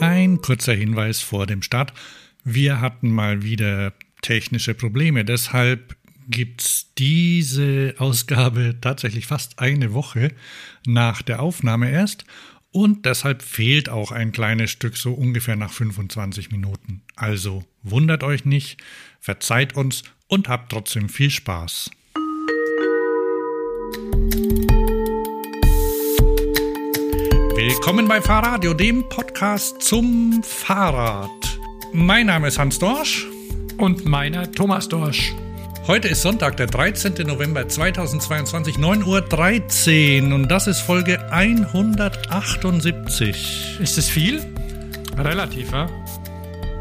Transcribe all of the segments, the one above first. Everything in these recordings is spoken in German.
Ein kurzer Hinweis vor dem Start. Wir hatten mal wieder technische Probleme. Deshalb gibt es diese Ausgabe tatsächlich fast eine Woche nach der Aufnahme erst. Und deshalb fehlt auch ein kleines Stück so ungefähr nach 25 Minuten. Also wundert euch nicht, verzeiht uns und habt trotzdem viel Spaß. Willkommen bei Fahrradio, dem Podcast zum Fahrrad. Mein Name ist Hans Dorsch. Und meiner Thomas Dorsch. Heute ist Sonntag, der 13. November 2022, 9.13 Uhr und das ist Folge 178. Ist es viel? Relativ, ja?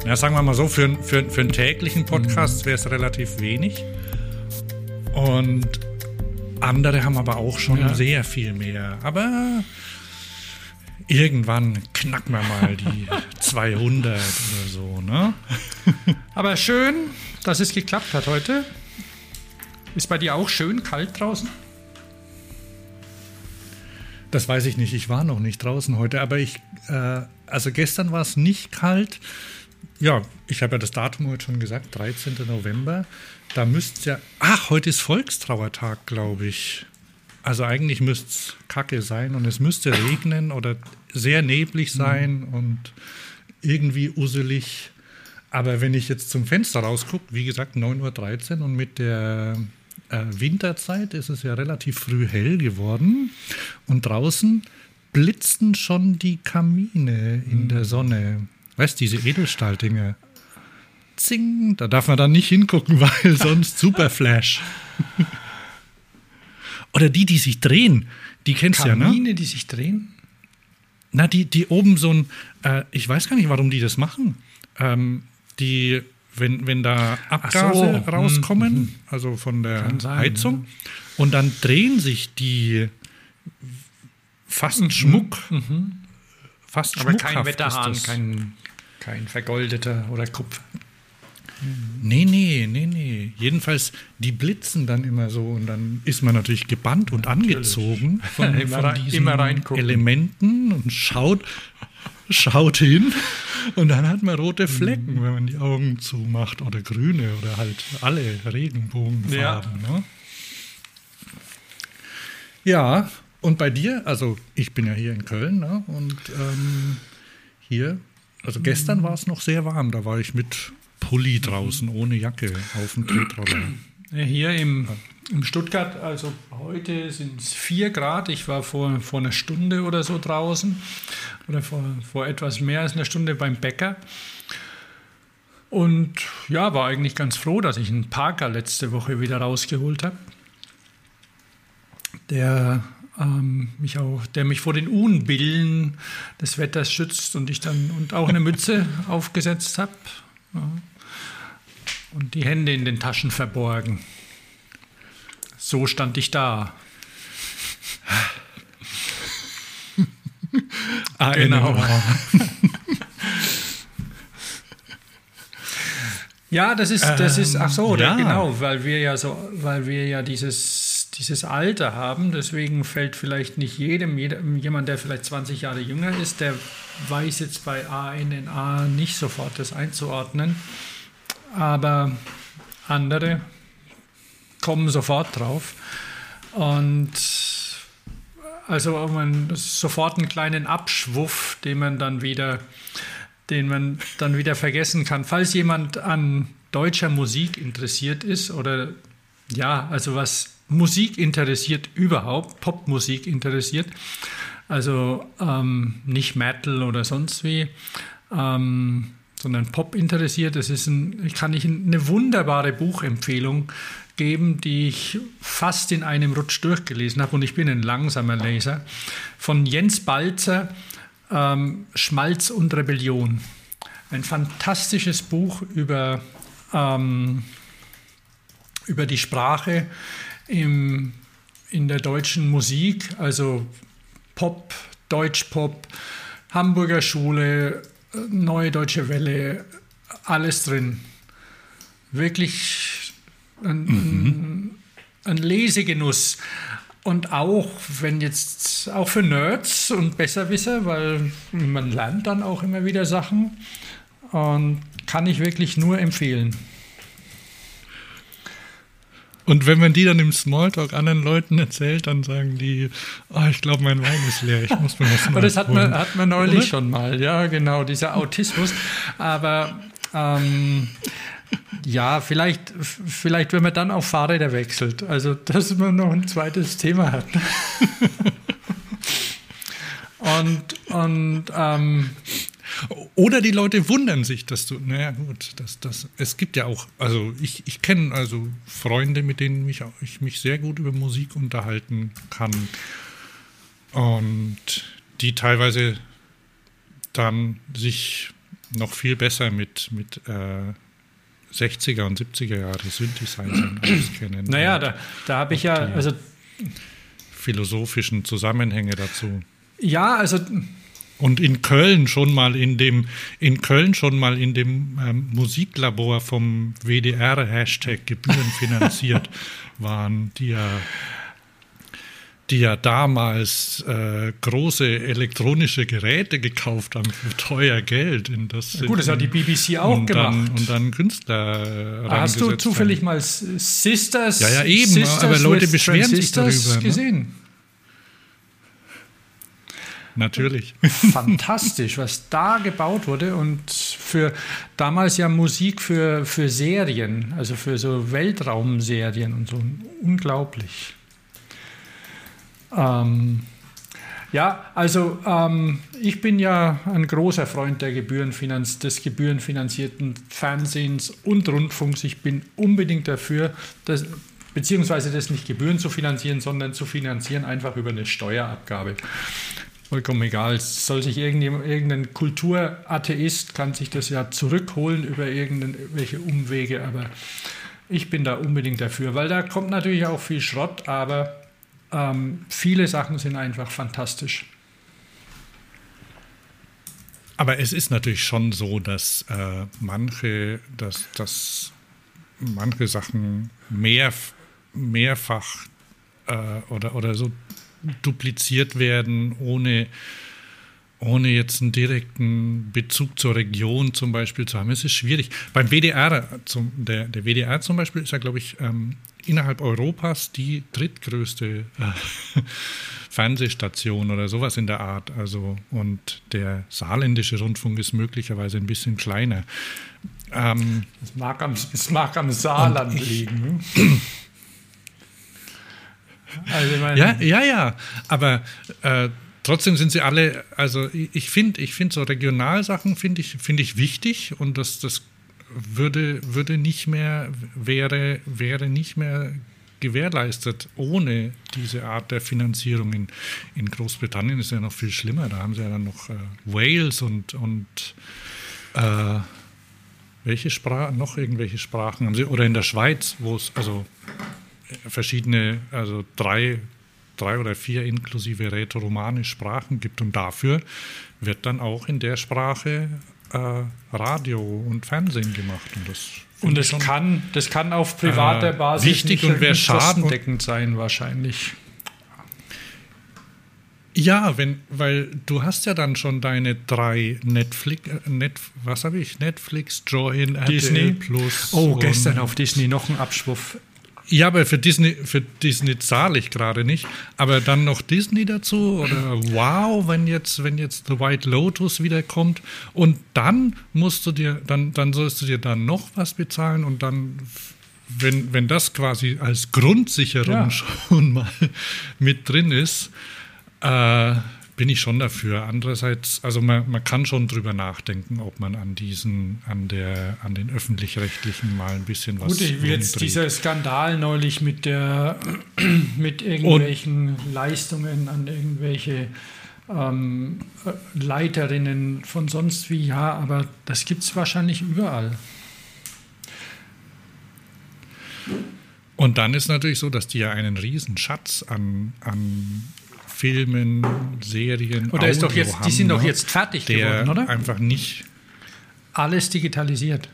Ja, sagen wir mal so, für, für, für einen täglichen Podcast wäre es relativ wenig. Und andere haben aber auch schon ja. sehr viel mehr. Aber irgendwann knacken wir mal die 200 oder so, ne? Aber schön, dass es geklappt hat heute. Ist bei dir auch schön kalt draußen? Das weiß ich nicht. Ich war noch nicht draußen heute, aber ich, äh, also gestern war es nicht kalt. Ja, ich habe ja das Datum heute schon gesagt, 13. November. Da müsste ja. Ach, heute ist Volkstrauertag, glaube ich. Also eigentlich müsste es kacke sein und es müsste regnen oder sehr neblig sein mhm. und irgendwie uselig. Aber wenn ich jetzt zum Fenster rausgucke, wie gesagt 9.13 Uhr und mit der äh, Winterzeit ist es ja relativ früh hell geworden und draußen blitzten schon die Kamine in mhm. der Sonne. Weißt du, diese Edelstahldinger. Zing, da darf man dann nicht hingucken, weil sonst super Flash. Oder die, die sich drehen. Die kennst du ja, ne? Kamine, die sich drehen? Na, die, die oben so ein, äh, ich weiß gar nicht, warum die das machen. Ähm, die, wenn, wenn da Abgase so. Hm, rauskommen, mhm. also von der sein, Heizung, ja. und dann drehen sich die fast mhm. Schmuck, mhm. fast Aber kein Wetterhahn, kein, kein vergoldeter oder Kupfer. Nee, nee, nee, nee. Jedenfalls, die blitzen dann immer so und dann ist man natürlich gebannt und angezogen von, von diesen Elementen und schaut, schaut hin und dann hat man rote Flecken, mhm. wenn man die Augen zumacht oder grüne oder halt alle Regenbogenfarben. Ja. Ne? ja, und bei dir, also ich bin ja hier in Köln ne? und ähm, hier, also gestern mhm. war es noch sehr warm, da war ich mit Pulli draußen, ohne Jacke, auf dem Tretroller. Hier im, im Stuttgart, also heute sind es 4 Grad. Ich war vor, vor einer Stunde oder so draußen oder vor, vor etwas mehr als einer Stunde beim Bäcker. Und ja, war eigentlich ganz froh, dass ich einen Parker letzte Woche wieder rausgeholt habe. Der ähm, mich auch, der mich vor den Unbillen des Wetters schützt und ich dann und auch eine Mütze aufgesetzt habe. Ja und die Hände in den Taschen verborgen. So stand ich da. ah, genau. ja, das ist, das ist, ach so, ähm, ja. genau, weil wir ja so, weil wir ja dieses, dieses Alter haben, deswegen fällt vielleicht nicht jedem, jedem, jemand, der vielleicht 20 Jahre jünger ist, der weiß jetzt bei ANNA nicht sofort das einzuordnen aber andere kommen sofort drauf. Und also man sofort einen kleinen Abschwuff, den man dann wieder, den man dann wieder vergessen kann. Falls jemand an deutscher Musik interessiert ist oder ja, also was Musik interessiert überhaupt, Popmusik interessiert, also ähm, nicht Metal oder sonst wie, ähm, sondern Pop interessiert. Das ist ein, ich kann ich eine wunderbare Buchempfehlung geben, die ich fast in einem Rutsch durchgelesen habe und ich bin ein langsamer Leser, von Jens Balzer, ähm, Schmalz und Rebellion. Ein fantastisches Buch über, ähm, über die Sprache im, in der deutschen Musik, also Pop, Deutschpop, Hamburger Schule, Neue Deutsche Welle, alles drin. Wirklich ein, mhm. ein Lesegenuss. und auch, wenn jetzt, auch für Nerds und Besserwisser, weil man lernt dann auch immer wieder Sachen. Und kann ich wirklich nur empfehlen. Und wenn man die dann im Smalltalk anderen Leuten erzählt, dann sagen die, oh, ich glaube, mein Wein ist leer, ich muss mir was Aber das hat man, hat man neulich Oder? schon mal, ja, genau, dieser Autismus. Aber ähm, ja, vielleicht, vielleicht, wenn man dann auf Fahrräder wechselt. Also, dass man noch ein zweites Thema hat. und und ähm, oder die Leute wundern sich, dass du, naja gut, das, das, es gibt ja auch, also ich, ich kenne also Freunde, mit denen mich, ich mich sehr gut über Musik unterhalten kann und die teilweise dann sich noch viel besser mit, mit äh, 60er und 70er Jahre Synthesizern auskennen. Naja, da, da habe ich ja, also philosophischen Zusammenhänge dazu. Ja, also und in Köln schon mal in dem in Köln schon mal in dem ähm, Musiklabor vom WDR Hashtag Gebühren finanziert waren, die ja die ja damals äh, große elektronische Geräte gekauft haben für teuer Geld. In das ja, gut, das hat die BBC auch und gemacht. Dann, und dann Künstler. Äh, Hast du zufällig haben. mal Sisters? Ja, ja, eben, Sisters aber Leute beschweren sich darüber. Ne? gesehen? Ne? Natürlich. Fantastisch, was da gebaut wurde und für damals ja Musik für, für Serien, also für so Weltraumserien und so. Unglaublich. Ähm, ja, also ähm, ich bin ja ein großer Freund der Gebührenfinanz des gebührenfinanzierten Fernsehens und Rundfunks. Ich bin unbedingt dafür, dass, beziehungsweise das nicht Gebühren zu finanzieren, sondern zu finanzieren einfach über eine Steuerabgabe. Vollkommen egal. Soll sich irgendein Kulturatheist, kann sich das ja zurückholen über irgendwelche Umwege, aber ich bin da unbedingt dafür, weil da kommt natürlich auch viel Schrott, aber ähm, viele Sachen sind einfach fantastisch. Aber es ist natürlich schon so, dass äh, manche, dass, dass manche Sachen mehr, mehrfach äh, oder, oder so dupliziert werden, ohne, ohne jetzt einen direkten Bezug zur Region zum Beispiel zu haben. Es ist schwierig. Beim WDR, zum, der, der WDR zum Beispiel ist ja, glaube ich, ähm, innerhalb Europas die drittgrößte äh, Fernsehstation oder sowas in der Art. Also, und der saarländische Rundfunk ist möglicherweise ein bisschen kleiner. Ähm, es, mag am, es mag am Saarland ich, liegen. Also ja, ja, ja. Aber äh, trotzdem sind sie alle, also ich finde, ich finde so Regionalsachen finde ich, finde ich wichtig und das, das würde, würde nicht mehr, wäre, wäre nicht mehr gewährleistet ohne diese Art der Finanzierung. In, in Großbritannien ist ja noch viel schlimmer. Da haben sie ja dann noch äh, Wales und, und äh, welche Sprachen, noch irgendwelche Sprachen haben sie, oder in der Schweiz, wo es also verschiedene, also drei, drei oder vier inklusive rätoromanisch Sprachen gibt und dafür wird dann auch in der Sprache äh, Radio und Fernsehen gemacht. Und das, und das, kann, das kann auf privater äh, Basis wichtig nicht, und wäre schadendeckend sein wahrscheinlich. Ja, wenn, weil du hast ja dann schon deine drei Netflix, äh, Net, was habe ich? Netflix, Join, Disney Plus. Oh, gestern auf Disney noch ein Abschwurf. Ja, aber für Disney, für Disney zahle ich gerade nicht. Aber dann noch Disney dazu oder wow, wenn jetzt, wenn jetzt The White Lotus wiederkommt und dann musst du dir, dann, dann sollst du dir dann noch was bezahlen und dann, wenn, wenn das quasi als Grundsicherung ja. schon mal mit drin ist, äh, bin ich schon dafür. Andererseits, also man, man kann schon drüber nachdenken, ob man an diesen, an der, an den öffentlich-rechtlichen mal ein bisschen was. Gut, jetzt dieser Skandal neulich mit der, mit irgendwelchen Und, Leistungen an irgendwelche ähm, Leiterinnen von sonst wie, ja, aber das gibt es wahrscheinlich überall. Und dann ist natürlich so, dass die ja einen riesen Schatz an, an Filmen, Serien, oder ist doch jetzt, haben, die sind doch jetzt fertig geworden, oder? Einfach nicht. Alles digitalisiert.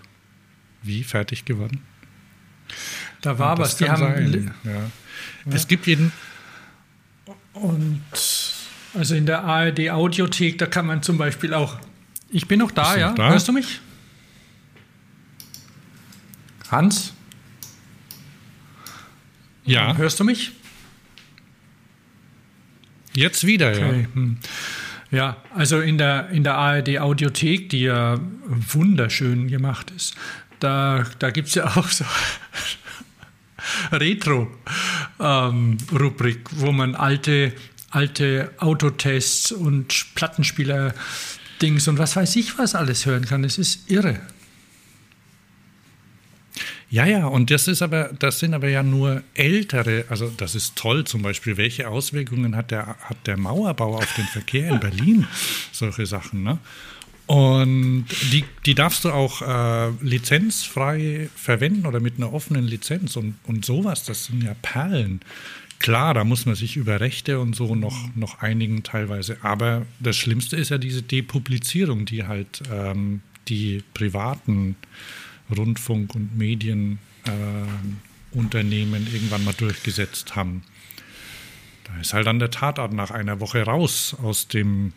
Wie fertig geworden? Da war was. Die haben sein, ja. Ja. Es gibt jeden. Und also in der ARD Audiothek, da kann man zum Beispiel auch. Ich bin noch da, ja? Da? Hörst du mich? Hans? Ja. Hörst du mich? Jetzt wieder, okay. ja. Hm. Ja, also in der, in der ARD Audiothek, die ja wunderschön gemacht ist, da, da gibt es ja auch so Retro-Rubrik, ähm, wo man alte, alte Autotests und Plattenspieler-Dings und was weiß ich was alles hören kann. Es ist irre. Ja, ja, und das ist aber, das sind aber ja nur ältere, also das ist toll zum Beispiel, welche Auswirkungen hat der, hat der Mauerbau auf den Verkehr in Berlin? Solche Sachen, ne? Und die, die darfst du auch äh, lizenzfrei verwenden oder mit einer offenen Lizenz und, und sowas, das sind ja Perlen. Klar, da muss man sich über Rechte und so noch, noch einigen teilweise. Aber das Schlimmste ist ja diese Depublizierung, die halt ähm, die privaten Rundfunk- und Medienunternehmen äh, irgendwann mal durchgesetzt haben. Da ist halt dann der Tatort nach einer Woche raus aus dem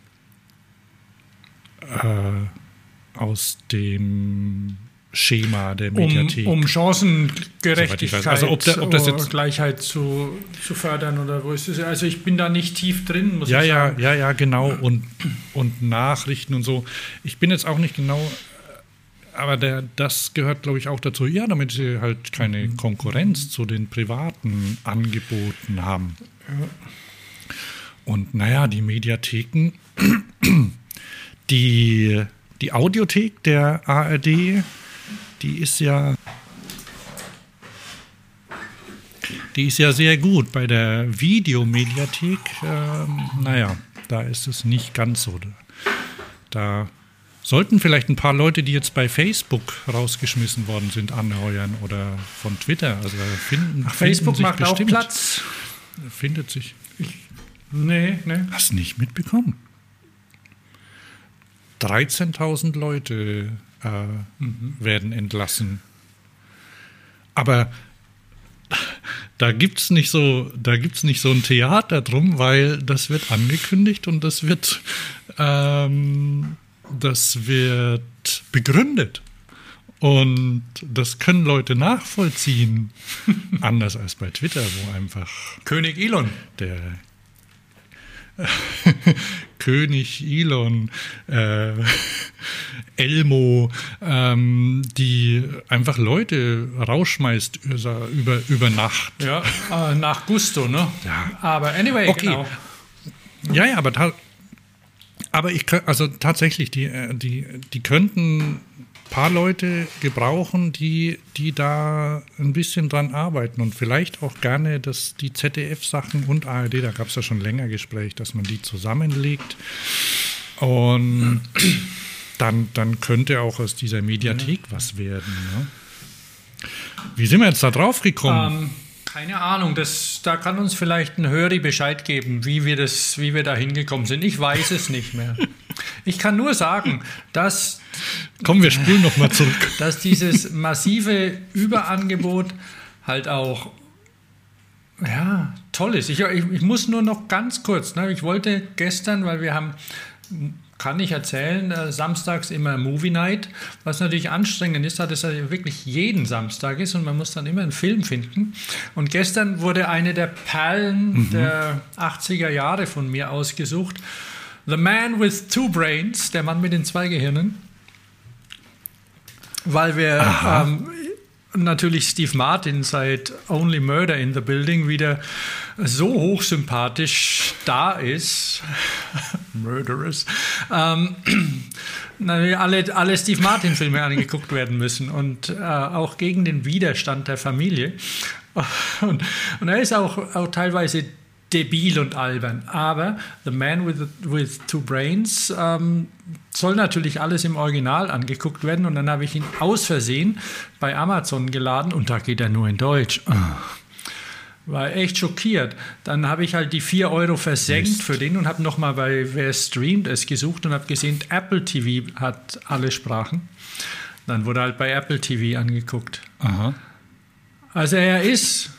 äh, aus dem Schema der Mediathek. Um, um Chancengerechtigkeit, also ob, der, ob das jetzt Gleichheit zu, zu fördern oder wo ist es? Also ich bin da nicht tief drin, muss ja, ich sagen. Ja, ja, ja, genau. Und, und Nachrichten und so. Ich bin jetzt auch nicht genau aber der, das gehört, glaube ich, auch dazu, ja, damit sie halt keine mhm. Konkurrenz zu den privaten Angeboten haben. Und naja, die Mediatheken, die, die Audiothek der ARD, die ist ja, die ist ja sehr gut. Bei der Videomediathek, ähm, naja, da ist es nicht ganz so. Da Sollten vielleicht ein paar Leute, die jetzt bei Facebook rausgeschmissen worden sind, anheuern oder von Twitter. Also finden, Ach, Facebook macht bestimmt. auch Platz. Findet sich. Ich, nee, nee. Hast nicht mitbekommen? 13.000 Leute äh, mhm. werden entlassen. Aber da gibt es nicht, so, nicht so ein Theater drum, weil das wird angekündigt und das wird ähm, das wird begründet. Und das können Leute nachvollziehen. Anders als bei Twitter, wo einfach. König Elon. Der König Elon, äh, Elmo, ähm, die einfach Leute rausschmeißt über, über Nacht. Ja, äh, nach Gusto, ne? Ja. Aber anyway, okay. genau. Ja, ja, aber aber ich also tatsächlich, die, äh, die, die könnten ein paar Leute gebrauchen, die, die da ein bisschen dran arbeiten und vielleicht auch gerne dass die ZDF-Sachen und ARD, da gab es ja schon länger Gespräch, dass man die zusammenlegt. Und dann, dann könnte auch aus dieser Mediathek was werden. Ne? Wie sind wir jetzt da drauf gekommen? Um ähm, keine Ahnung, das, da kann uns vielleicht ein Höri Bescheid geben, wie wir, das, wie wir da hingekommen sind. Ich weiß es nicht mehr. Ich kann nur sagen, dass. Kommen wir spulen nochmal zurück. Dass dieses massive Überangebot halt auch ja, toll ist. Ich, ich, ich, muss nur noch ganz kurz, ne, ich wollte gestern, weil wir haben kann ich erzählen, äh, samstags immer Movie Night, was natürlich anstrengend ist, da das ja wirklich jeden Samstag ist und man muss dann immer einen Film finden. Und gestern wurde eine der Perlen mhm. der 80er Jahre von mir ausgesucht. The Man with Two Brains, der Mann mit den zwei Gehirnen. Weil wir ähm, natürlich Steve Martin seit Only Murder in the Building wieder so hochsympathisch da ist. Murderers. Ähm, alle, alle Steve Martin-Filme angeguckt werden müssen und äh, auch gegen den Widerstand der Familie. Und, und er ist auch, auch teilweise debil und albern. Aber The Man with, with Two Brains ähm, soll natürlich alles im Original angeguckt werden. Und dann habe ich ihn aus Versehen bei Amazon geladen und da geht er nur in Deutsch. Oh war echt schockiert. Dann habe ich halt die 4 Euro versenkt Mist. für den und habe nochmal bei Wer streamt es gesucht und habe gesehen, Apple TV hat alle Sprachen. Dann wurde halt bei Apple TV angeguckt. Aha. Also er ist,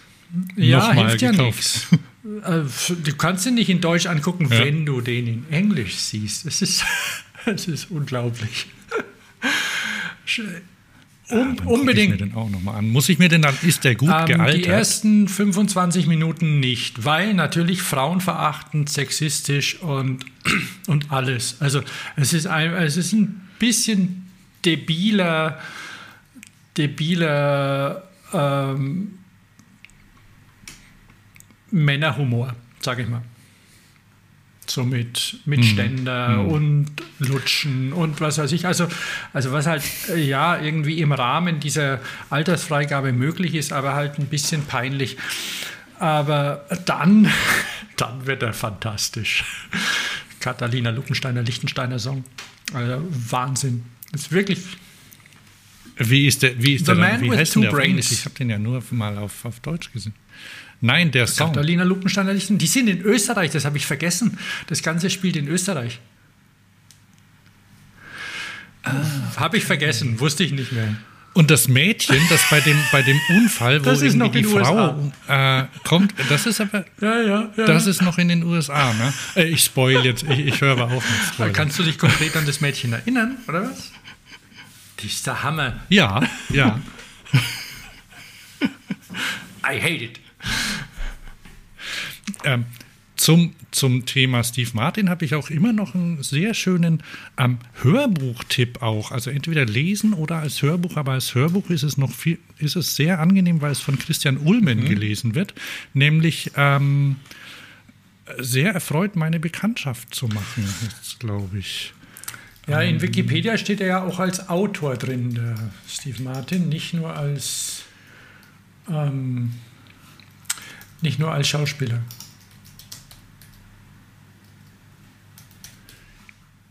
ja, hilft ja nichts. äh, du kannst ihn nicht in Deutsch angucken, ja. wenn du den in Englisch siehst. Es ist, es ist unglaublich. Um, ja, unbedingt. Ich mir den auch noch mal an. Muss ich mir denn dann, ist der gut ähm, gealtert? Die ersten 25 Minuten nicht, weil natürlich frauenverachtend, sexistisch und, und alles. Also es ist ein, es ist ein bisschen debiler, debiler ähm, Männerhumor, sage ich mal. So mit, mit mhm. Ständer mhm. und Lutschen und was weiß ich. Also, also was halt äh, ja irgendwie im Rahmen dieser Altersfreigabe möglich ist, aber halt ein bisschen peinlich. Aber dann, dann wird er fantastisch. Katharina Luckensteiner, Lichtensteiner Song. Also Wahnsinn. Das ist wirklich. Wie ist der, wie ist The der, Man wie with heißt Two der Brains. Ich habe den ja nur mal auf, auf Deutsch gesehen. Nein, der Song. Katharina Lupensteiner Lichten. Die sind in Österreich, das habe ich vergessen. Das Ganze spielt in Österreich. Ah, habe ich vergessen, wusste ich nicht mehr. Und das Mädchen, das bei dem, bei dem Unfall, wo irgendwie die Frau äh, kommt, das ist aber. Ja, ja, ja. Das ist noch in den USA, ne? Äh, ich spoil jetzt, ich, ich höre aber auf mit Spoiler. Kannst du dich konkret an das Mädchen erinnern, oder was? Die ist der Hammer. Ja, ja. I hate it. Ähm, zum, zum Thema Steve Martin habe ich auch immer noch einen sehr schönen ähm, Hörbuchtipp auch. Also entweder lesen oder als Hörbuch, aber als Hörbuch ist es noch viel, ist es sehr angenehm, weil es von Christian Ullmann mhm. gelesen wird. Nämlich ähm, sehr erfreut, meine Bekanntschaft zu machen, glaube ich. Ja, in ähm, Wikipedia steht er ja auch als Autor drin, der Steve Martin, nicht nur als ähm, nicht nur als Schauspieler.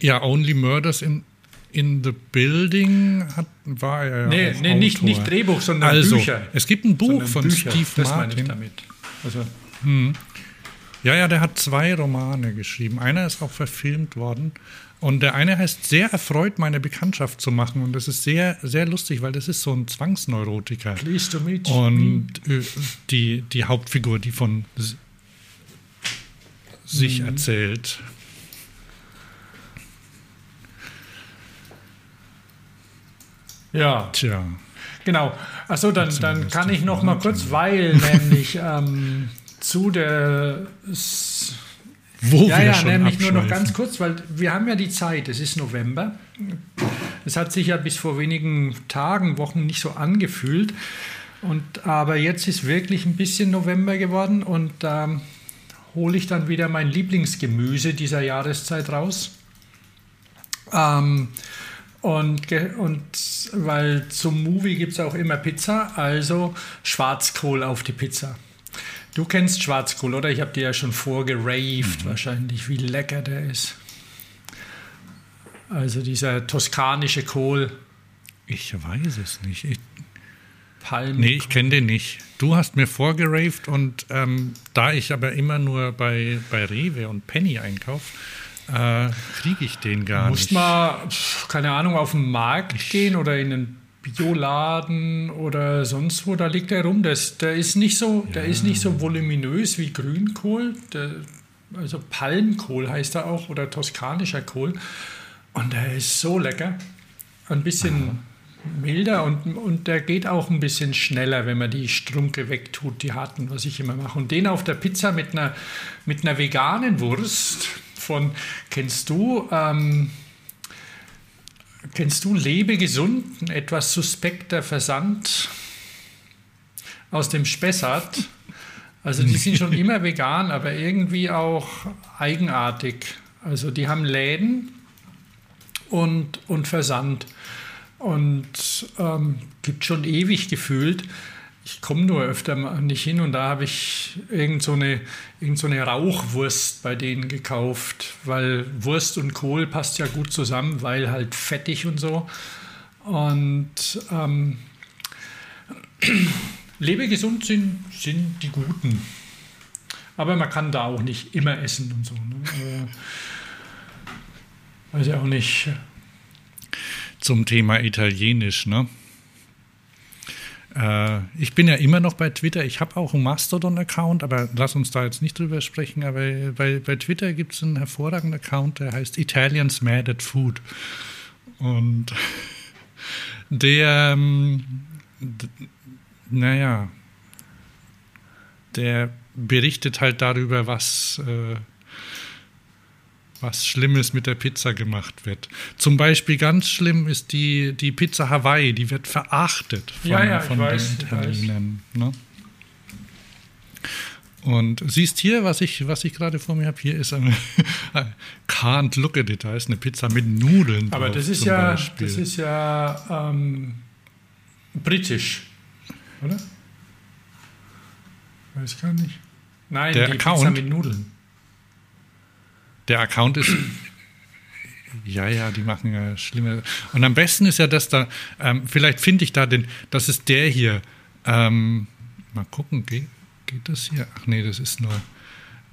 Ja, Only Murders in, in the Building hat, war er ja Nee, nee nicht, nicht Drehbuch, sondern also, Bücher. Es gibt ein Buch von Bücher, Steve das Martin. Meine ich damit. Also. Hm. Ja, ja, der hat zwei Romane geschrieben. Einer ist auch verfilmt worden. Und der eine heißt Sehr erfreut, meine Bekanntschaft zu machen. Und das ist sehr, sehr lustig, weil das ist so ein Zwangsneurotiker. Pleased to meet Und äh, die, die Hauptfigur, die von sich mhm. erzählt. Ja. Tja. Genau. Achso, dann, dann kann ich noch mal kurz, weil nämlich ähm, zu der wo ja, ja, nämlich nur noch ganz kurz, weil wir haben ja die Zeit, es ist November. Es hat sich ja bis vor wenigen Tagen, Wochen nicht so angefühlt. Und, aber jetzt ist wirklich ein bisschen November geworden und da ähm, hole ich dann wieder mein Lieblingsgemüse dieser Jahreszeit raus. Ähm, und, und weil zum Movie gibt es auch immer Pizza, also Schwarzkohl auf die Pizza. Du kennst Schwarzkohl, oder? Ich habe dir ja schon vorgeraved, mhm. wahrscheinlich, wie lecker der ist. Also dieser toskanische Kohl. Ich weiß es nicht. Ich, Palm. Nee, ich kenne den nicht. Du hast mir vorgeraved und ähm, da ich aber immer nur bei, bei Rewe und Penny einkaufe, äh, kriege ich den gar du musst nicht. Musst mal, keine Ahnung, auf den Markt ich, gehen oder in einen Bioladen oder sonst wo, da liegt er rum. Das, der, ist nicht so, ja. der ist nicht so voluminös wie Grünkohl. Der, also Palmkohl heißt er auch oder toskanischer Kohl. Und der ist so lecker. Ein bisschen Aha. milder und, und der geht auch ein bisschen schneller, wenn man die Strunke wegtut, die harten, was ich immer mache. Und den auf der Pizza mit einer, mit einer veganen Wurst von, kennst du, ähm, Kennst du Lebe gesund, ein etwas suspekter Versand aus dem Spessart? Also die sind schon immer vegan, aber irgendwie auch eigenartig. Also die haben Läden und, und Versand und ähm, gibt schon ewig gefühlt. Ich komme nur öfter nicht hin und da habe ich irgend so, eine, irgend so eine Rauchwurst bei denen gekauft, weil Wurst und Kohl passt ja gut zusammen, weil halt fettig und so. Und ähm, lebegesund sind, sind die Guten. Aber man kann da auch nicht immer essen und so. Ne? weiß ja auch nicht. Zum Thema Italienisch, ne? Äh, ich bin ja immer noch bei Twitter. Ich habe auch einen Mastodon-Account, aber lass uns da jetzt nicht drüber sprechen. Aber bei, bei Twitter gibt es einen hervorragenden Account, der heißt Italians Mad at Food. Und der, ähm, naja, der berichtet halt darüber, was, äh, was Schlimmes mit der Pizza gemacht wird. Zum Beispiel ganz schlimm ist die, die Pizza Hawaii, die wird verachtet von, ja, ja, von weiß, den Italienern. Ne? Und siehst hier, was ich, was ich gerade vor mir habe, hier ist eine Can't look at it, da ist eine Pizza mit Nudeln. Aber das ist ja, Beispiel. das ist ja ähm, britisch, oder? Weiß ich gar nicht. Nein, der die Account, Pizza mit Nudeln. Der Account ist. Ja, ja, die machen ja schlimme. Und am besten ist ja, dass da, ähm, vielleicht finde ich da den, das ist der hier. Ähm, mal gucken, geht, geht das hier? Ach nee, das ist nur.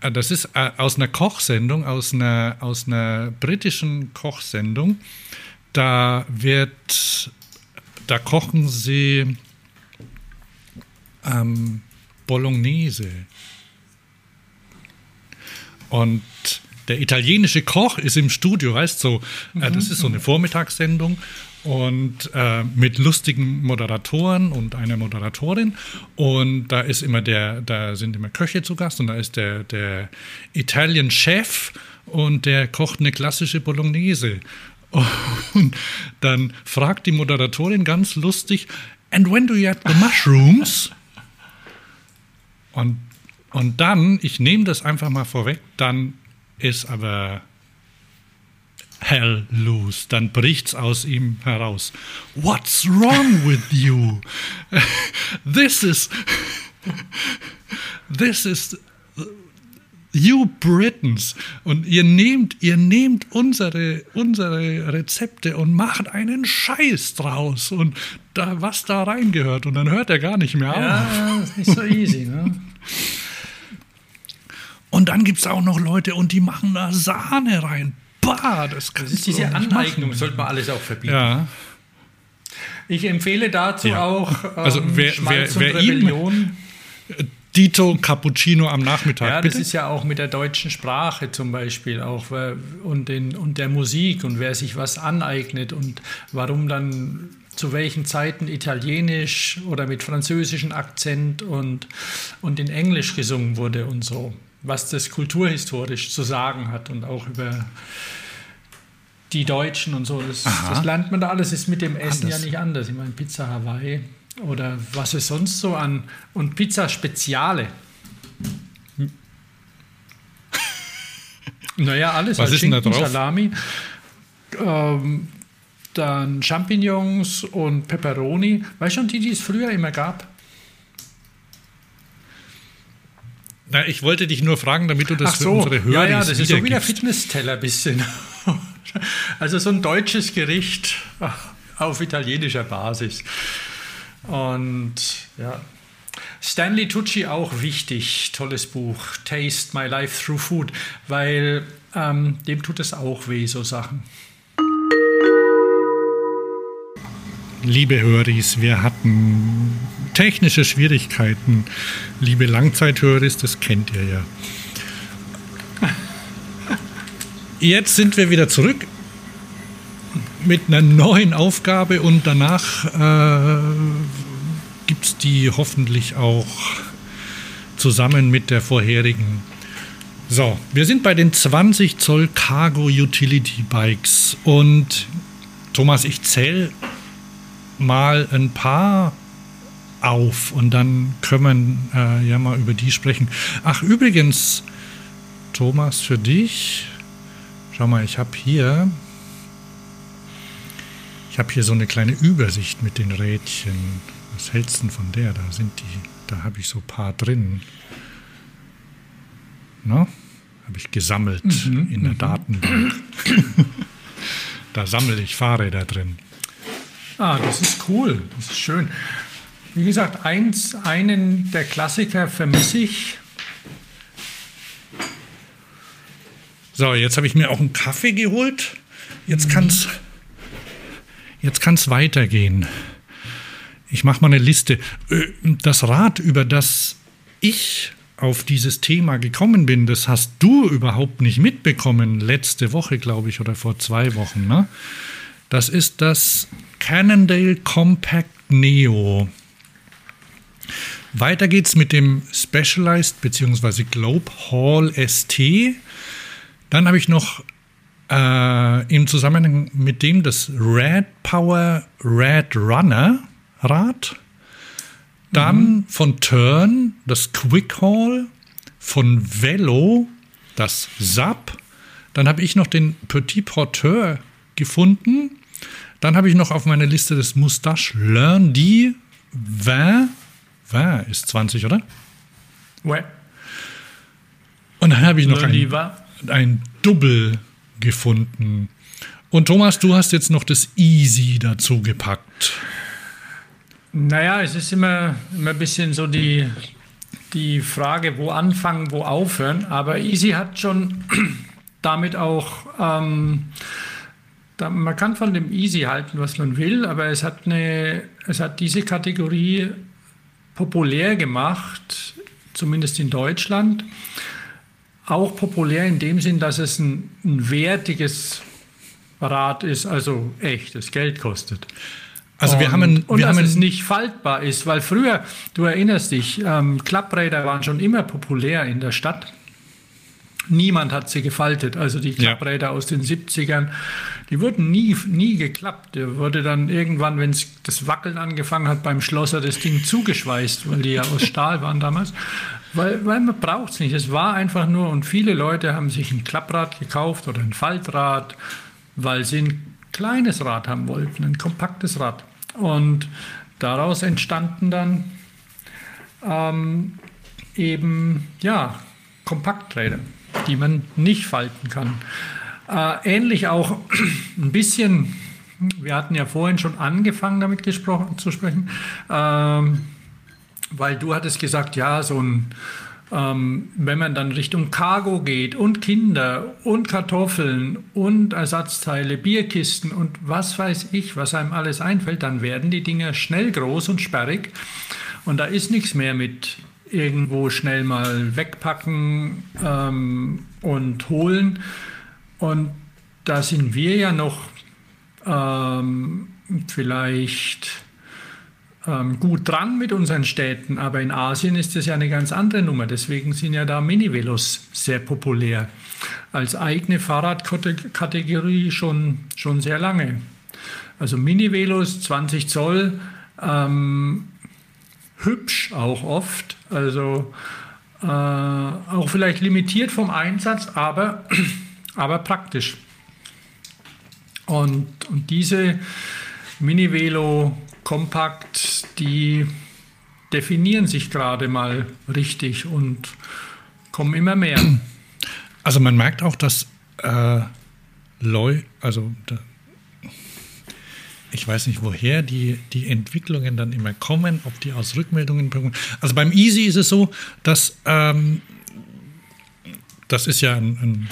Äh, das ist äh, aus einer Kochsendung, aus einer, aus einer britischen Kochsendung. Da wird, da kochen sie ähm, Bolognese. Und der italienische Koch ist im Studio, weißt du, so, äh, das ist so eine Vormittagssendung. Und äh, mit lustigen Moderatoren und einer Moderatorin. Und da ist immer der, da sind immer Köche zu Gast. Und da ist der, der Italien-Chef und der kocht eine klassische Bolognese. Und dann fragt die Moderatorin ganz lustig, and when do you add the mushrooms? Und, und dann, ich nehme das einfach mal vorweg, dann ist aber hell loose. Dann bricht's aus ihm heraus. What's wrong with you? This is this is you Britons und ihr nehmt ihr nehmt unsere unsere Rezepte und macht einen Scheiß draus und da was da reingehört und dann hört er gar nicht mehr auf. Ja, ist nicht so easy, ne? Und dann gibt es auch noch Leute und die machen da Sahne rein. Bah, das, das ist diese Aneignung, sollte man alles auch verbieten. Ja. Ich empfehle dazu Ja. auch ähm, Also wer- Schmalz wer- und wer ihm- Rebellion. Dito Cappuccino am Nachmittag, Ja, das bitte. ist ja auch mit der deutschen Sprache zum Beispiel auch äh, und, den, und der Musik und wer sich was aneignet und warum dann zu welchen Zeiten Italienisch oder mit französischem Akzent und, und in Englisch gesungen wurde und so. Was das kulturhistorisch zu sagen hat und auch über die Deutschen und so. Das, Aha. das lernt man da alles, ist mit dem Essen Anders. ja nicht anders. Ich meine, Pizza Hawaii oder was ist sonst so an. Und Pizza Speziale. Naja, alles. Was halt ist denn da Schinken, drauf? Salami, ähm, dann Champignons und Pepperoni. Weißt du schon, die, die es früher immer gab? Na, ich wollte dich nur fragen, damit du das für unsere Hörer ja, ja, das ist so wie der. Fitnessteller ein bisschen. Also so ein deutsches Gericht auf italienischer Basis. Und ja. Stanley Tucci auch wichtig, tolles Buch, Taste My Life Through Food, weil ähm, dem tut es auch weh, so Sachen. Liebe Höris, wir hatten technische Schwierigkeiten. Liebe Langzeithöris, das kennt ihr ja. Jetzt sind wir wieder zurück mit einer neuen Aufgabe und danach äh, gibt es die hoffentlich auch zusammen mit der vorherigen. So, wir sind bei den 20 Zoll Cargo Utility Bikes und Thomas, ich zähle mal ein paar auf und dann können wir äh, ja mal über die sprechen. Ach, übrigens, Thomas, für dich, schau mal, ich habe hier, ich habe hier so eine kleine Übersicht mit den Rädchen. Was hältst du denn von der? Da sind die, da habe ich so ein paar drin. Ne? Habe ich gesammelt in der Datenbank. da sammle ich Fahrräder drin. Ah, das ist cool, das ist schön. Wie gesagt, eins, einen der Klassiker vermisse ich. So, jetzt habe ich mir auch einen Kaffee geholt. Jetzt kann es jetzt kann's weitergehen. Ich mache mal eine Liste. Äh, das Rad, über das ich auf dieses Thema gekommen bin, das hast du überhaupt nicht mitbekommen, letzte Woche, glaube ich, oder vor zwei Wochen. Ne? Das ist das Cannondale Compact Neo. Weiter geht's mit dem Specialized bzw. Globe Hall ST. Dann habe ich noch äh, im Zusammenhang mit dem das Red Power Red Runner Rad. Dann mhm. von Turn das Quick Haul. Von Velo das Zap. Dann habe ich noch den Petit Porteur gefunden. Dann habe ich noch auf meiner Liste das Moustache Learn die 20. 20 ist 20, oder? Ouais. Und dann habe ich noch ein, ein Double gefunden. Und Thomas, du hast jetzt noch das Easy dazu gepackt. Naja, es ist immer, immer ein bisschen so die, die Frage, wo anfangen, wo aufhören. Aber Easy hat schon damit auch, ähm, da, man kann von dem Easy halten, was man will, aber es hat, eine, es hat diese Kategorie populär gemacht, zumindest in Deutschland auch populär in dem Sinn, dass es ein, ein wertiges Rad ist, also echtes Geld kostet. Also und, wir haben, ein, und wir dass haben es nicht faltbar ist, weil früher, du erinnerst dich, ähm, Klappräder waren schon immer populär in der Stadt. Niemand hat sie gefaltet. Also die Klappräder ja. aus den 70ern, die wurden nie, nie geklappt. Der wurde dann irgendwann, wenn das Wackeln angefangen hat, beim Schlosser das Ding zugeschweißt, weil die ja aus Stahl waren damals. Weil, weil man braucht es nicht. Es war einfach nur, und viele Leute haben sich ein Klapprad gekauft oder ein Faltrad, weil sie ein kleines Rad haben wollten, ein kompaktes Rad. Und daraus entstanden dann ähm, eben ja, Kompakträder, die man nicht falten kann. Äh, ähnlich auch ein bisschen, wir hatten ja vorhin schon angefangen damit gesprochen, zu sprechen, ähm, weil du hattest gesagt, ja, so ein, ähm, wenn man dann Richtung Cargo geht und Kinder und Kartoffeln und Ersatzteile, Bierkisten und was weiß ich, was einem alles einfällt, dann werden die Dinger schnell groß und sperrig und da ist nichts mehr mit irgendwo schnell mal wegpacken ähm, und holen. Und da sind wir ja noch ähm, vielleicht ähm, gut dran mit unseren Städten, aber in Asien ist das ja eine ganz andere Nummer. Deswegen sind ja da Minivelos sehr populär. Als eigene Fahrradkategorie schon, schon sehr lange. Also Minivelos 20 Zoll, ähm, hübsch auch oft, also äh, auch vielleicht limitiert vom Einsatz, aber, aber praktisch. Und, und diese Mini-Velo kompakt, die definieren sich gerade mal richtig und kommen immer mehr. Also man merkt auch, dass äh, Leu, also ich weiß nicht, woher die, die Entwicklungen dann immer kommen, ob die aus Rückmeldungen kommen. Also beim Easy ist es so, dass ähm, das ist ja ein, ein,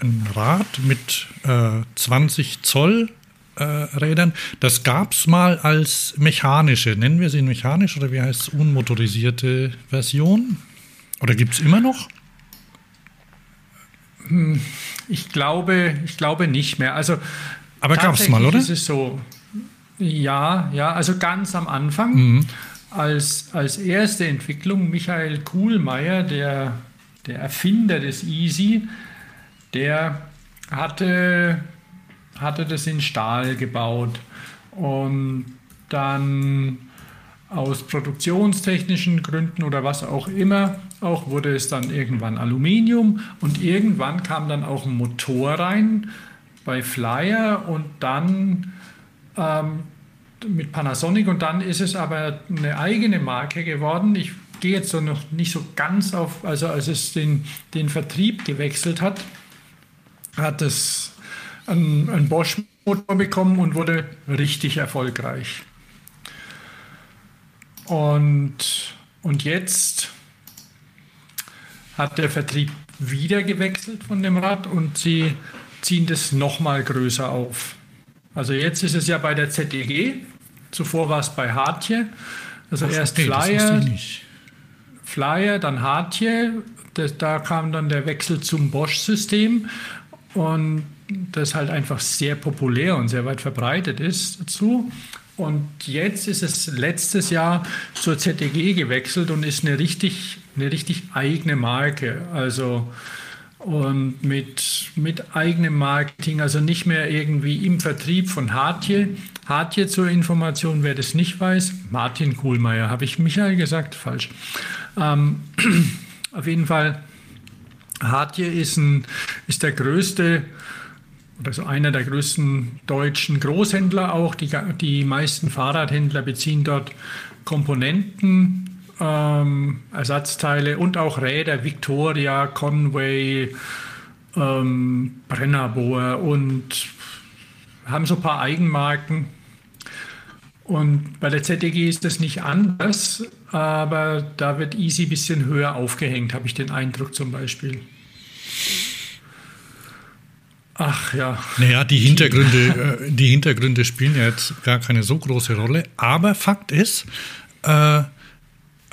ein Rad mit äh, 20 Zoll äh, Rädern. Das gab es mal als mechanische, nennen wir sie mechanisch oder wie heißt es, unmotorisierte Version? Oder gibt es immer noch? Hm, ich glaube, ich glaube nicht mehr. Also, Aber gab es mal, oder? Ist es so. Ja, ja, also ganz am Anfang. Mhm. Als, als erste Entwicklung Michael Kuhlmeier, der, der Erfinder des Easy, der hatte hatte das in Stahl gebaut und dann aus produktionstechnischen Gründen oder was auch immer, auch wurde es dann irgendwann Aluminium und irgendwann kam dann auch ein Motor rein bei Flyer und dann ähm, mit Panasonic und dann ist es aber eine eigene Marke geworden. Ich gehe jetzt so noch nicht so ganz auf, also als es den, den Vertrieb gewechselt hat, hat es einen, einen Bosch-Motor bekommen und wurde richtig erfolgreich. Und, und jetzt hat der Vertrieb wieder gewechselt von dem Rad und sie ziehen das nochmal größer auf. Also jetzt ist es ja bei der ZDG, Zuvor war es bei Hartje. Also Ach, erst okay, Flyer, Flyer, dann Hartje. Das, da kam dann der Wechsel zum Bosch-System. Und das halt einfach sehr populär und sehr weit verbreitet ist dazu. Und jetzt ist es letztes Jahr zur ZDG gewechselt und ist eine richtig, eine richtig eigene Marke. Also und mit, mit eigenem Marketing, also nicht mehr irgendwie im Vertrieb von Hartje. Hartje zur Information, wer das nicht weiß, Martin Kuhlmeier, habe ich Michael gesagt? Falsch. Ähm, auf jeden Fall, Hartje ist, ein, ist der größte also einer der größten deutschen Großhändler auch. Die, die meisten Fahrradhändler beziehen dort Komponenten, ähm, Ersatzteile und auch Räder, Victoria, Conway, ähm, Brennerbohr und haben so ein paar Eigenmarken. Und bei der ZDG ist das nicht anders, aber da wird Easy ein bisschen höher aufgehängt, habe ich den Eindruck zum Beispiel. Ach ja. Naja, die Hintergründe, äh, die Hintergründe spielen ja jetzt gar keine so große Rolle. Aber Fakt ist, äh,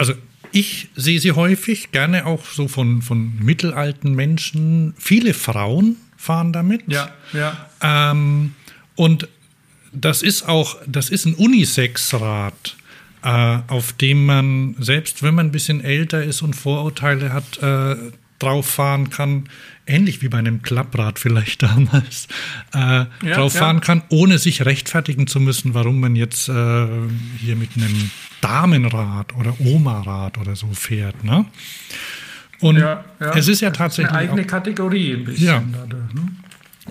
also ich sehe sie häufig, gerne auch so von, von mittelalten Menschen. Viele Frauen fahren damit. Ja, ja. Ähm, und das ist auch, das ist ein Unisex-Rad, äh, auf dem man, selbst wenn man ein bisschen älter ist und Vorurteile hat, äh, drauf fahren kann, ähnlich wie bei einem Klapprad vielleicht damals, äh, ja, drauf fahren ja. kann, ohne sich rechtfertigen zu müssen, warum man jetzt äh, hier mit einem Damenrad oder Omarad oder so fährt. Ne? Und ja, es ist ja tatsächlich. Eine eigene auch, Kategorie ein bisschen. Dadurch, ne?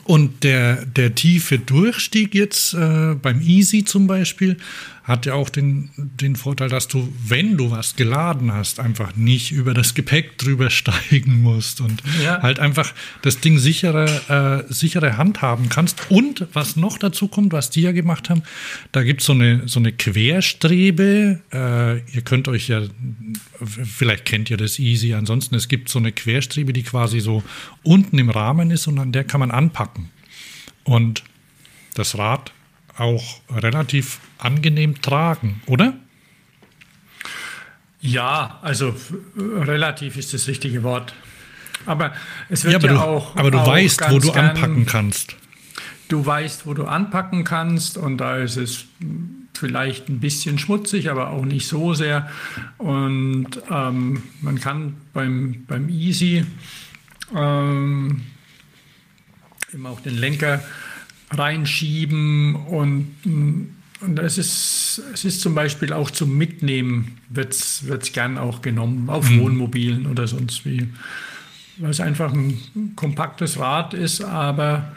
Und der, der tiefe Durchstieg jetzt äh, beim Easy zum Beispiel hat ja auch den, den Vorteil, dass du, wenn du was geladen hast, einfach nicht über das Gepäck drüber steigen musst und ja. halt einfach das Ding sichere, äh, sichere handhaben kannst. Und was noch dazu kommt, was die ja gemacht haben, da gibt so es eine, so eine Querstrebe. Äh, ihr könnt euch ja, vielleicht kennt ihr das easy, ansonsten es gibt so eine Querstrebe, die quasi so unten im Rahmen ist und an der kann man anpacken. Und das Rad auch relativ angenehm tragen, oder? Ja, also relativ ist das richtige Wort. Aber es wird ja, aber ja du, auch. Aber du auch weißt, wo du anpacken kannst. Du weißt, wo du anpacken kannst und da ist es vielleicht ein bisschen schmutzig, aber auch nicht so sehr. Und ähm, man kann beim, beim Easy ähm, eben auch den Lenker reinschieben und, und es, ist, es ist zum Beispiel auch zum Mitnehmen, wird es gern auch genommen, auf mhm. Wohnmobilen oder sonst wie. Weil es einfach ein kompaktes Rad ist, aber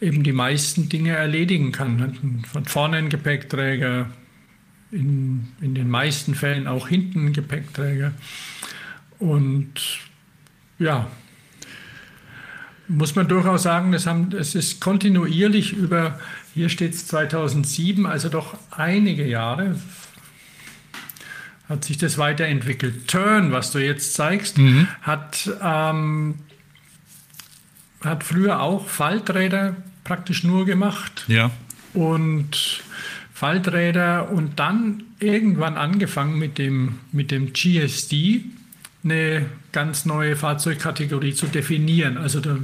eben die meisten Dinge erledigen kann. Von vorne ein Gepäckträger, in, in den meisten Fällen auch hinten ein Gepäckträger. Und ja, muss man durchaus sagen, das, haben, das ist kontinuierlich über, hier steht es 2007, also doch einige Jahre, hat sich das weiterentwickelt. Turn, was du jetzt zeigst, mhm. hat, ähm, hat früher auch Falträder praktisch nur gemacht. Ja. Und Falträder und dann irgendwann angefangen mit dem, mit dem GSD, eine ganz neue Fahrzeugkategorie zu definieren. Also da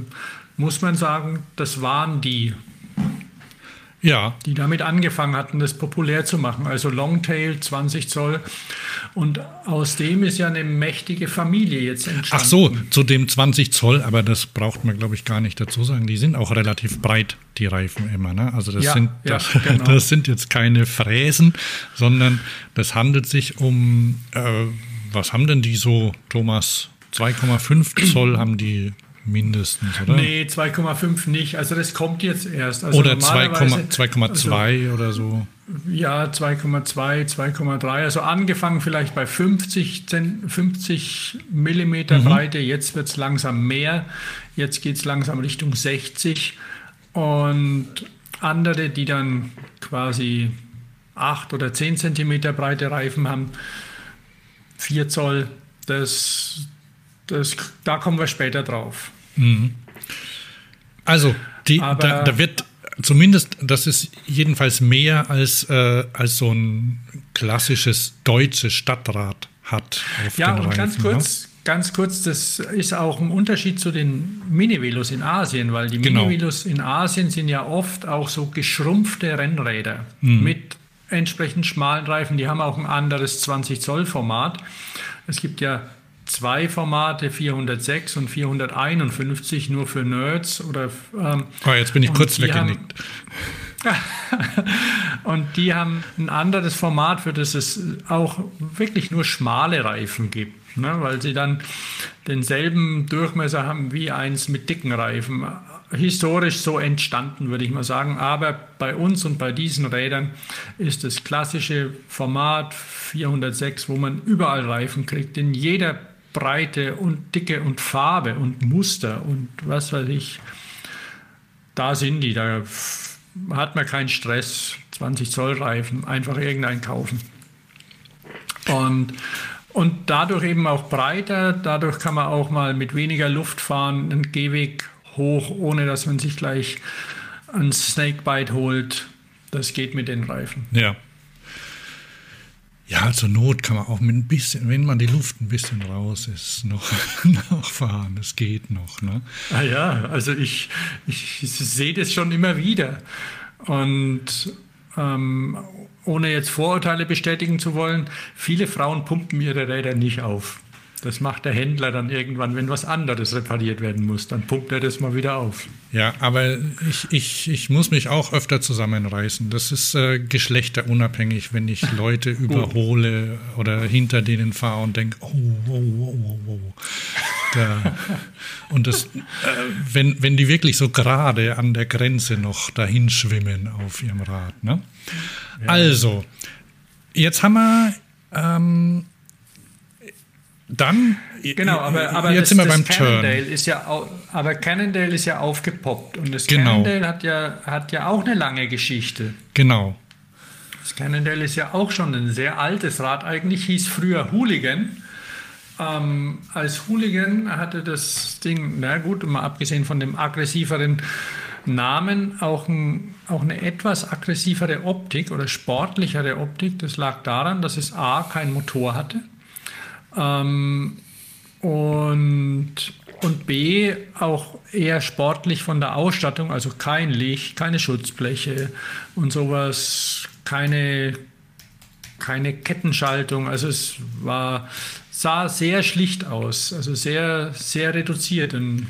muss man sagen, das waren die, ja. die damit angefangen hatten, das populär zu machen. Also Longtail 20 Zoll. Und aus dem ist ja eine mächtige Familie jetzt entstanden. Ach so, zu dem 20 Zoll, aber das braucht man, glaube ich, gar nicht dazu sagen. Die sind auch relativ breit, die Reifen immer. Ne? Also das, ja, sind, ja, das, genau. das, sind jetzt keine Fräsen, sondern das handelt sich um, äh, was haben denn die so, Thomas? 2,5 Zoll haben die mindestens, oder? Nee, 2,5 nicht. Also das kommt jetzt erst. Also oder 2,2 also, oder so. Ja, 2,2, 2,3. Also angefangen vielleicht bei 50, 50 Millimeter mhm. Breite. Jetzt wird es langsam mehr. Jetzt geht es langsam Richtung 60. Und andere, die dann quasi 8 oder 10 Zentimeter breite Reifen haben, 4 Zoll, das, das, da kommen wir später drauf. Mhm. Also, die, da, da, wird zumindest, das ist jedenfalls mehr als, äh, als so ein klassisches deutsches Stadtrad hat. ja, und Reifen, ganz kurz, ja? ganz kurz, das ist auch ein Unterschied zu den Mini-Velos in Asien, weil die genau. Mini-Velos in Asien sind ja oft auch so geschrumpfte Rennräder mhm. mit entsprechend schmalen Reifen. Die haben auch ein anderes 20 Zoll Format. Es gibt ja zwei Formate, 406 und 451, nur für Nerds oder. Ähm, oh, jetzt bin ich kurz weggenickt. und die haben ein anderes Format, für das es auch wirklich nur schmale Reifen gibt, ne? weil sie dann denselben Durchmesser haben wie eins mit dicken Reifen. Historisch so entstanden, würde ich mal sagen. Aber bei uns und bei diesen Rädern ist das klassische Format 406, wo man überall Reifen kriegt, in jeder Breite und Dicke und Farbe und Muster und was weiß ich. Da sind die, da hat man keinen Stress. 20 Zoll Reifen, einfach irgendeinen kaufen. Und, und dadurch eben auch breiter, dadurch kann man auch mal mit weniger Luft fahren, einen Gehweg hoch, ohne dass man sich gleich ein Snakebite holt. Das geht mit den Reifen. Ja. Ja, zur Not kann man auch mit ein bisschen, wenn man die Luft ein bisschen raus ist, noch, fahren. Das geht noch. Ne? Ah ja, also ich, ich, ich sehe das schon immer wieder. Und ähm, ohne jetzt Vorurteile bestätigen zu wollen, viele Frauen pumpen ihre Räder nicht auf. Das macht der Händler dann irgendwann, wenn was anderes repariert werden muss. Dann pumpt er das mal wieder auf. Ja, aber ich, ich, ich muss mich auch öfter zusammenreißen. Das ist äh, geschlechterunabhängig, wenn ich Leute überhole oder hinter denen fahre und denke, oh, oh, oh, oh, oh. Da. Und das, äh, wenn, wenn die wirklich so gerade an der Grenze noch dahin schwimmen auf ihrem Rad. Ne? Ja. Also, jetzt haben wir ähm, dann genau, aber, aber jetzt das, sind wir beim Cannondale Turn. Ist ja, aber Cannondale ist ja aufgepoppt und das genau. Cannondale hat ja, hat ja auch eine lange Geschichte. Genau. Das Cannondale ist ja auch schon ein sehr altes Rad. Eigentlich hieß früher Hooligan. Ähm, als Hooligan hatte das Ding, na gut, mal abgesehen von dem aggressiveren Namen, auch, ein, auch eine etwas aggressivere Optik oder sportlichere Optik. Das lag daran, dass es A, kein Motor hatte ähm, und, und B, auch eher sportlich von der Ausstattung, also kein Licht, keine Schutzbleche und sowas, keine, keine Kettenschaltung. Also es war, sah sehr schlicht aus, also sehr, sehr reduziert. Und,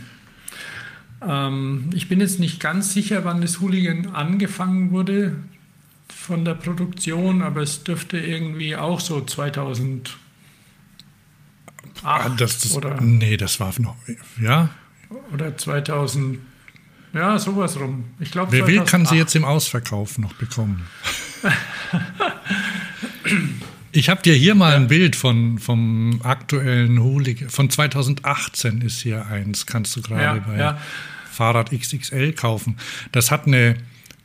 ähm, ich bin jetzt nicht ganz sicher, wann das Hooligan angefangen wurde von der Produktion, aber es dürfte irgendwie auch so 2000 Ah, das, das, oder? Nee, das war noch. Ja. Oder 2000. Ja, sowas rum. Ich glaube. Wer will, kann sie jetzt im Ausverkauf noch bekommen. ich habe dir hier mal ja. ein Bild von vom aktuellen Hooligan. Von 2018 ist hier eins. Kannst du gerade ja, bei ja. Fahrrad XXL kaufen. Das hat eine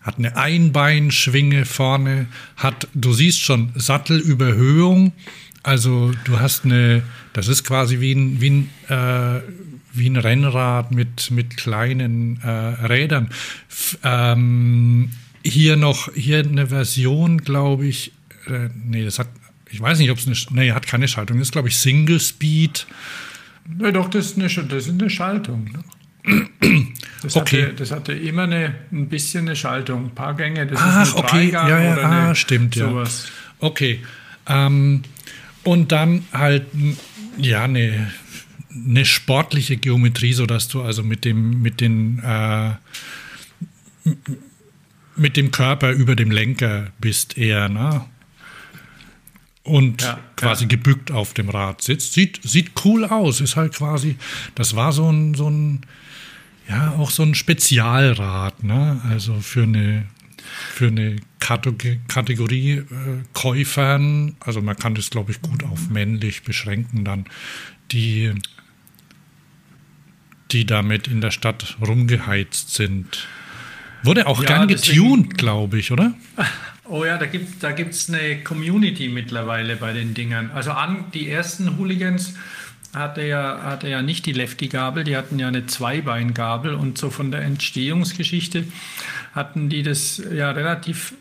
hat eine Einbeinschwinge vorne, hat, du siehst schon, Sattelüberhöhung, also du hast eine, das ist quasi wie ein, wie ein, äh, wie ein Rennrad mit, mit kleinen äh, Rädern. F ähm, hier noch, hier eine Version, glaube ich, äh, nee, das hat, ich weiß nicht, ob es eine, nee, hat keine Schaltung, das ist, glaube ich, Single Speed. Ja, doch, das ist eine, das ist eine Schaltung. Ne? Das, okay. hatte, das hatte immer eine, ein bisschen eine Schaltung, ein paar Gänge. Das Ach, ist eine okay, ja, ja, oder eine, ah, stimmt, sowas. ja. Okay. Ähm, und dann halt, ja, eine, eine sportliche Geometrie, sodass du also mit dem, mit den, äh, mit dem Körper über dem Lenker bist eher, ne? Und ja, quasi ja. gebückt auf dem Rad sitzt. Sieht, sieht cool aus. Ist halt quasi, das war so ein, so ein, ja, auch so ein Spezialrad, ne? Also für eine, für eine Kategorie äh, Käufern, also man kann das, glaube ich, gut auf männlich beschränken dann, die, die damit in der Stadt rumgeheizt sind. Wurde auch ja, gern getuned, glaube ich, oder? Oh ja, da gibt es da gibt's eine Community mittlerweile bei den Dingern. Also an die ersten Hooligans hatte ja, hatte ja nicht die Lefty-Gabel, die hatten ja eine Zweibeingabel und so von der Entstehungsgeschichte hatten die das ja relativ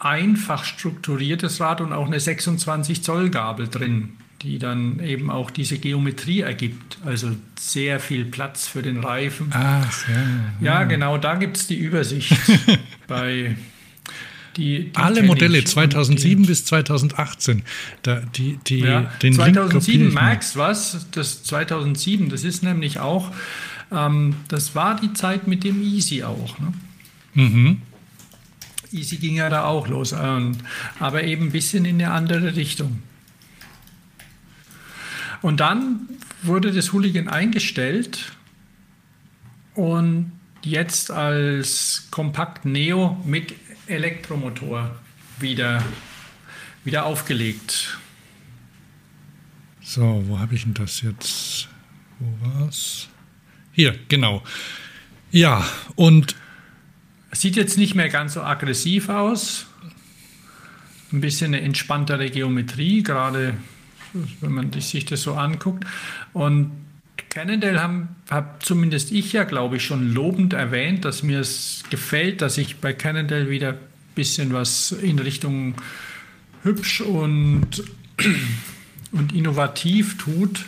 einfach strukturiertes Rad und auch eine 26 Zoll Gabel drin, die dann eben auch diese Geometrie ergibt. Also sehr viel Platz für den Reifen. Ach, ja. Ja, genau, da gibt es die Übersicht bei die, die Alle Modelle 2007 die, bis 2018. Da, die, die, ja, den 2007 merkst was? Das 2007, das ist nämlich auch, ähm, das war die Zeit mit dem Easy auch. Ne? Mhm. Easy ging ja da auch los, ähm, aber eben ein bisschen in eine andere Richtung. Und dann wurde das Hooligan eingestellt und jetzt als Kompakt Neo mit Elektromotor wieder, wieder aufgelegt. So, wo habe ich denn das jetzt? Wo war's? Hier, genau. Ja, und. Sieht jetzt nicht mehr ganz so aggressiv aus. Ein bisschen eine entspanntere Geometrie, gerade wenn man sich das so anguckt. Und Cannondale haben, habe zumindest ich ja, glaube ich, schon lobend erwähnt, dass mir es gefällt, dass sich bei Cannondale wieder ein bisschen was in Richtung hübsch und, und innovativ tut.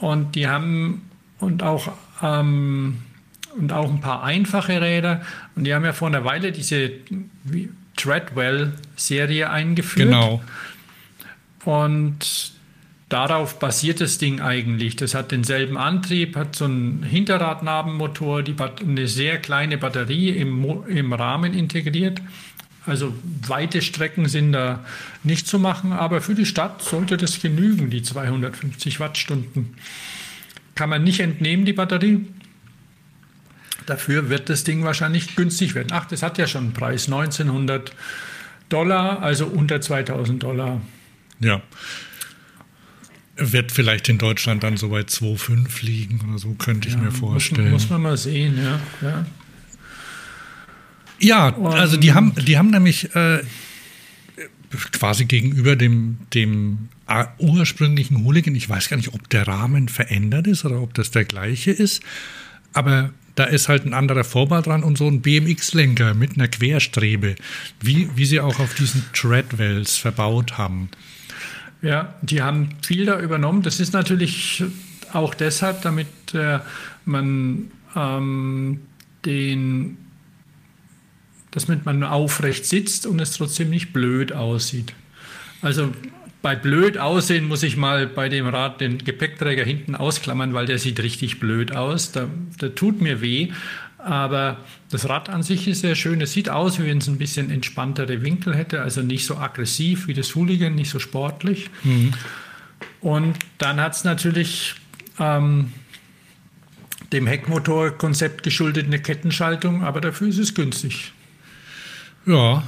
Und die haben und auch, ähm, und auch ein paar einfache Räder. Und die haben ja vor einer Weile diese Treadwell-Serie eingeführt. Genau. Und darauf basiert das Ding eigentlich. Das hat denselben Antrieb, hat so einen Hinterradnabenmotor, die eine sehr kleine Batterie im, im Rahmen integriert. Also weite Strecken sind da nicht zu machen, aber für die Stadt sollte das genügen, die 250 Wattstunden. Kann man nicht entnehmen, die Batterie. Dafür wird das Ding wahrscheinlich günstig werden. Ach, das hat ja schon einen Preis, 1900 Dollar, also unter 2000 Dollar. Ja, wird vielleicht in Deutschland dann so bei 2,5 liegen oder so, könnte ich ja, mir vorstellen. Muss, muss, man mal sehen, ja. Ja, ja also die haben, die haben nämlich äh, quasi gegenüber dem, dem ursprünglichen Hooligan, ich weiß gar nicht, ob der Rahmen verändert ist oder ob das der gleiche ist, aber da ist halt ein anderer Vorbau dran und so ein BMX-Lenker mit einer Querstrebe, wie, wie sie auch auf diesen Treadwells verbaut haben. Ja, die haben viel da übernommen. Das ist natürlich auch deshalb, damit äh, man ähm, den, damit man aufrecht sitzt und es trotzdem nicht blöd aussieht. Also bei blöd aussehen muss ich mal bei dem Rad den Gepäckträger hinten ausklammern, weil der sieht richtig blöd aus. Der, der tut mir weh. Aber das Rad an sich ist sehr schön. Es sieht aus, wie wenn es ein bisschen entspanntere Winkel hätte, also nicht so aggressiv wie das Hooligan, nicht so sportlich. Mhm. Und dann hat es natürlich ähm, dem Heckmotorkonzept geschuldet eine Kettenschaltung, aber dafür ist es günstig. Ja,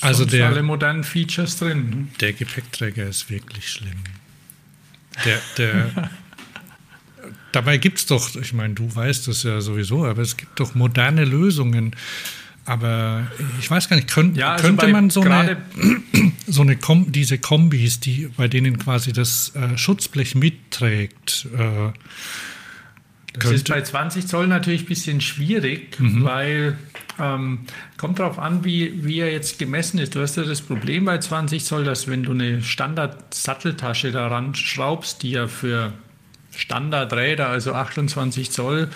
also Sonst der, alle modernen Features drin. Der Gepäckträger ist wirklich schlimm. Der, der Dabei gibt es doch, ich meine, du weißt das ja sowieso, aber es gibt doch moderne Lösungen. Aber ich weiß gar nicht, könnt, ja, also könnte man so eine, so eine Kom diese Kombis, die, bei denen quasi das äh, Schutzblech mitträgt, äh, das ist bei 20 Zoll natürlich ein bisschen schwierig, mhm. weil ähm, kommt darauf an, wie, wie er jetzt gemessen ist. Du hast ja das Problem bei 20 Zoll, dass wenn du eine Standard-Satteltasche daran schraubst, die ja für Standardräder, also 28 Zoll,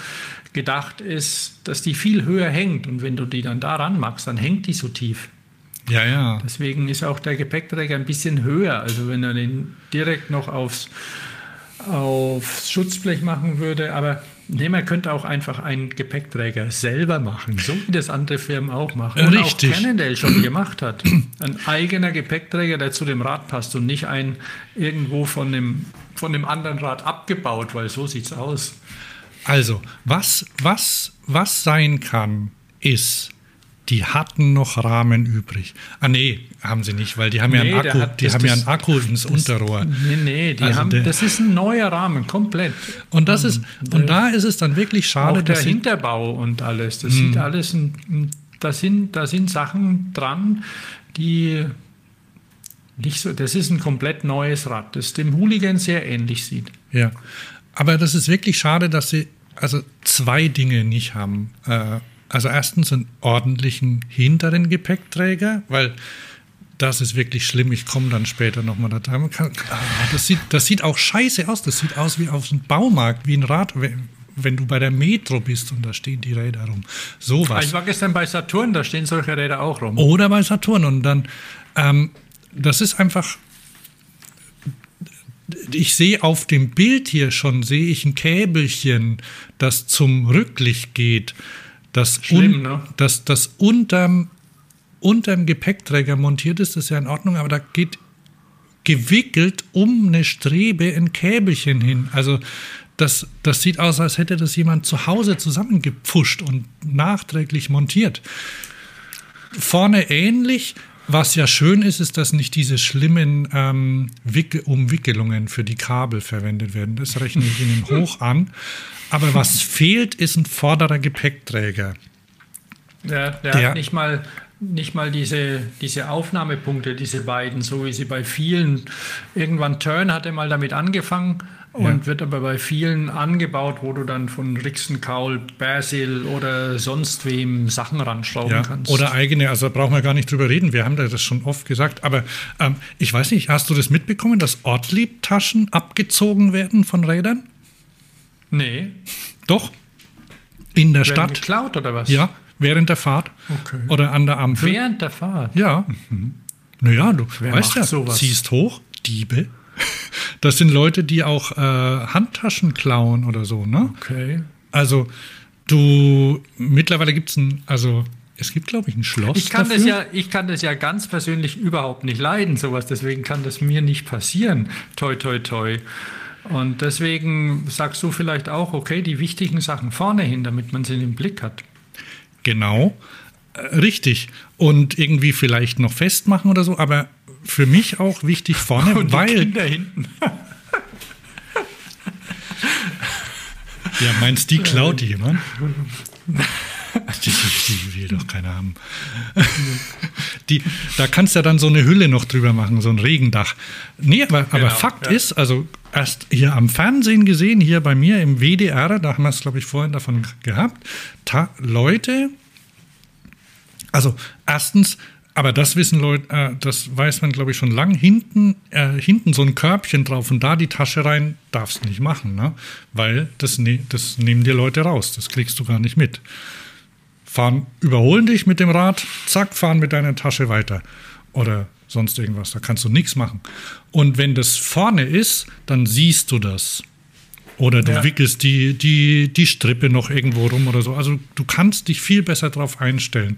gedacht ist, dass die viel höher hängt. Und wenn du die dann daran machst, dann hängt die so tief. Ja, ja. Deswegen ist auch der Gepäckträger ein bisschen höher. Also wenn er den direkt noch aufs, aufs Schutzblech machen würde. Aber nee, man könnte auch einfach einen Gepäckträger selber machen, so wie das andere Firmen auch machen. Und Richtig. auch Cannondale schon gemacht hat. Ein eigener Gepäckträger, der zu dem Rad passt und nicht ein irgendwo von dem von dem anderen Rad abgebaut, weil so sieht es aus. Also, was, was, was sein kann, ist, die hatten noch Rahmen übrig. Ah nee, haben sie nicht, weil die haben nee, ja einen Akku, hat, die haben das, ja einen Akku ins das, Unterrohr. Nee, nee, die also haben, der, das ist ein neuer Rahmen, komplett. Und das ist, und da ist es dann wirklich schade, auch der Hinterbau und alles, das sieht hm. alles, ein, da sind, da sind Sachen dran, die nicht so, das ist ein komplett neues Rad, das dem Hooligan sehr ähnlich sieht. Ja, aber das ist wirklich schade, dass sie also zwei Dinge nicht haben. Äh, Also erstens einen ordentlichen hinteren Gepäckträger, weil das ist wirklich schlimm. Ich komme dann später nochmal da dran. Ah, das, sieht, das sieht auch scheiße aus. Das sieht aus wie auf einem Baumarkt, wie ein Rad, wenn du bei der Metro bist und da stehen die Räder rum. Sowas. Ich war gestern bei Saturn, da stehen solche Räder auch rum. Oder bei Saturn. Und dann, ähm, das ist einfach. Ich sehe auf dem Bild hier schon, sehe ich ein Käbelchen, das zum Rücklicht geht. Das, Schlimm, un, ne? das, das unterm unter dem Gepäckträger montiert ist, ist ja in Ordnung, aber da geht gewickelt um eine Strebe ein Käbelchen hin. Also das, das sieht aus, als hätte das jemand zu Hause zusammengepfuscht und nachträglich montiert. Vorne ähnlich. Was ja schön ist, ist, dass nicht diese schlimmen ähm, Umwickelungen für die Kabel verwendet werden. Das rechne ich Ihnen hoch an. Aber was fehlt, ist ein vorderer Gepäckträger. Ja, der, der hat nicht mal nicht mal diese, diese Aufnahmepunkte, diese beiden, so wie sie bei vielen, irgendwann Turn hat er mal damit angefangen und ja. wird aber bei vielen angebaut, wo du dann von Rixenkaul, Basil oder sonst wem Sachen ranschrauben ja. kannst. Oder eigene, also da brauchen wir gar nicht drüber reden, wir haben das schon oft gesagt, aber ähm, ich weiß nicht, hast du das mitbekommen, dass Ortlieb-Taschen abgezogen werden von Rädern? Nee. Doch. In der werden Stadt. geklaut oder was? Ja, während der Fahrt okay. oder an der Ampel. Während der Fahrt? Ja. Mhm. Naja, du Wer weißt ja, sowas? ziehst hoch, Diebe. Das sind Leute, die auch äh, Handtaschen klauen oder so, ne? Okay. Also, du, mittlerweile gibt es ein, also es gibt, glaube ich, ein Schloss. Ich kann, dafür. Das ja, ich kann das ja ganz persönlich überhaupt nicht leiden, sowas. Deswegen kann das mir nicht passieren. Toi, toi, toi. Und deswegen sagst du vielleicht auch, okay, die wichtigen Sachen vorne hin, damit man sie im Blick hat. Genau, äh, richtig. Und irgendwie vielleicht noch festmachen oder so, aber für mich auch wichtig vorne, Und weil. Kinder hinten. ja, meinst du, die klaut jemand? Die, die, will doch keiner haben. Die, da kannst du ja dann so eine Hülle noch drüber machen, so ein Regendach. Nee, aber, genau, aber Fakt ja. ist, also erst hier am Fernsehen gesehen, hier bei mir im WDR, da haben wir es, glaube ich, vorhin davon gehabt, Leute, also erstens, aber das wissen Leute, äh, das weiß man, glaube ich, schon lang, hinten, äh, hinten so ein Körbchen drauf und da die Tasche rein, darfst du nicht machen, ne? weil das, ne das nehmen dir Leute raus, das kriegst du gar nicht mit. Fahren, überholen dich mit dem Rad, zack, fahren mit deiner Tasche weiter. Oder sonst irgendwas. Da kannst du nichts machen. Und wenn das vorne ist, dann siehst du das. Oder du ja. wickelst die, die, die Strippe noch irgendwo rum oder so. Also du kannst dich viel besser darauf einstellen.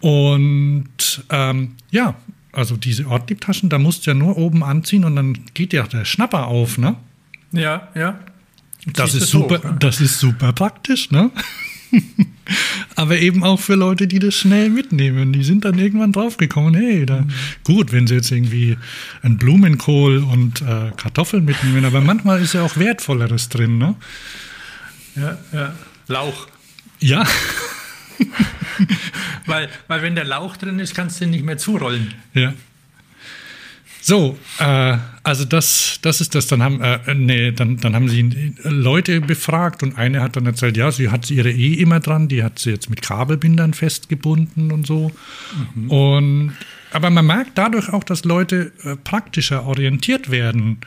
Und ähm, ja, also diese Ortliebtaschen, da musst du ja nur oben anziehen und dann geht ja der Schnapper auf, ne? Ja, ja. Das ist, super, hoch, ne? das ist super praktisch, ne? Aber eben auch für Leute, die das schnell mitnehmen. Die sind dann irgendwann draufgekommen, hey, da, mhm. gut, wenn sie jetzt irgendwie einen Blumenkohl und äh, Kartoffeln mitnehmen, aber manchmal ist ja auch Wertvolleres drin, ne? Ja, ja. Lauch. Ja. weil, weil wenn der Lauch drin ist, kannst du ihn nicht mehr zurollen. Ja. So, äh, also das, das ist das. Dann haben, äh, nee, dann, dann haben sie Leute befragt und eine hat dann erzählt, ja, sie hat ihre eh immer dran, die hat sie jetzt mit Kabelbindern festgebunden und so. Mhm. Und aber man merkt dadurch auch, dass Leute äh, praktischer orientiert werden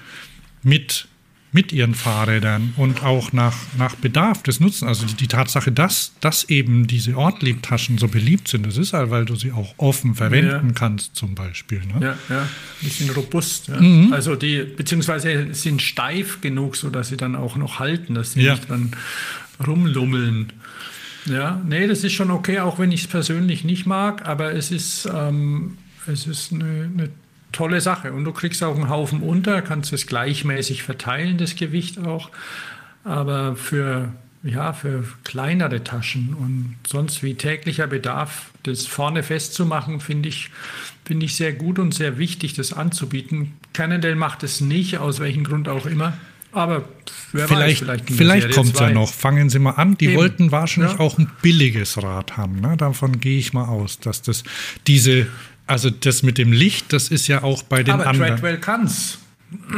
mit mit ihren Fahrrädern und auch nach, nach Bedarf des Nutzens. Also die, die Tatsache, dass, dass eben diese Ortliebtaschen so beliebt sind, das ist halt, weil du sie auch offen verwenden ja. kannst, zum Beispiel. Ne? Ja, ja, die sind robust. Ja. Mhm. Also die, beziehungsweise sind steif genug, sodass sie dann auch noch halten, dass sie ja. nicht dann rumlummeln. Ja, nee, das ist schon okay, auch wenn ich es persönlich nicht mag, aber es ist, ähm, es ist eine, eine tolle Sache. Und du kriegst auch einen Haufen unter, kannst es gleichmäßig verteilen, das Gewicht auch. Aber für, ja, für kleinere Taschen und sonst wie täglicher Bedarf, das vorne festzumachen, finde ich, finde ich sehr gut und sehr wichtig, das anzubieten. Cannondale macht es nicht, aus welchem Grund auch immer. Aber wer vielleicht, weiß, vielleicht, vielleicht kommt es ja noch. Fangen Sie mal an. Die Eben. wollten wahrscheinlich ja. auch ein billiges Rad haben. Ne? Davon gehe ich mal aus, dass das diese also das mit dem Licht, das ist ja auch bei den Aber anderen. Aber Treadwell kann's.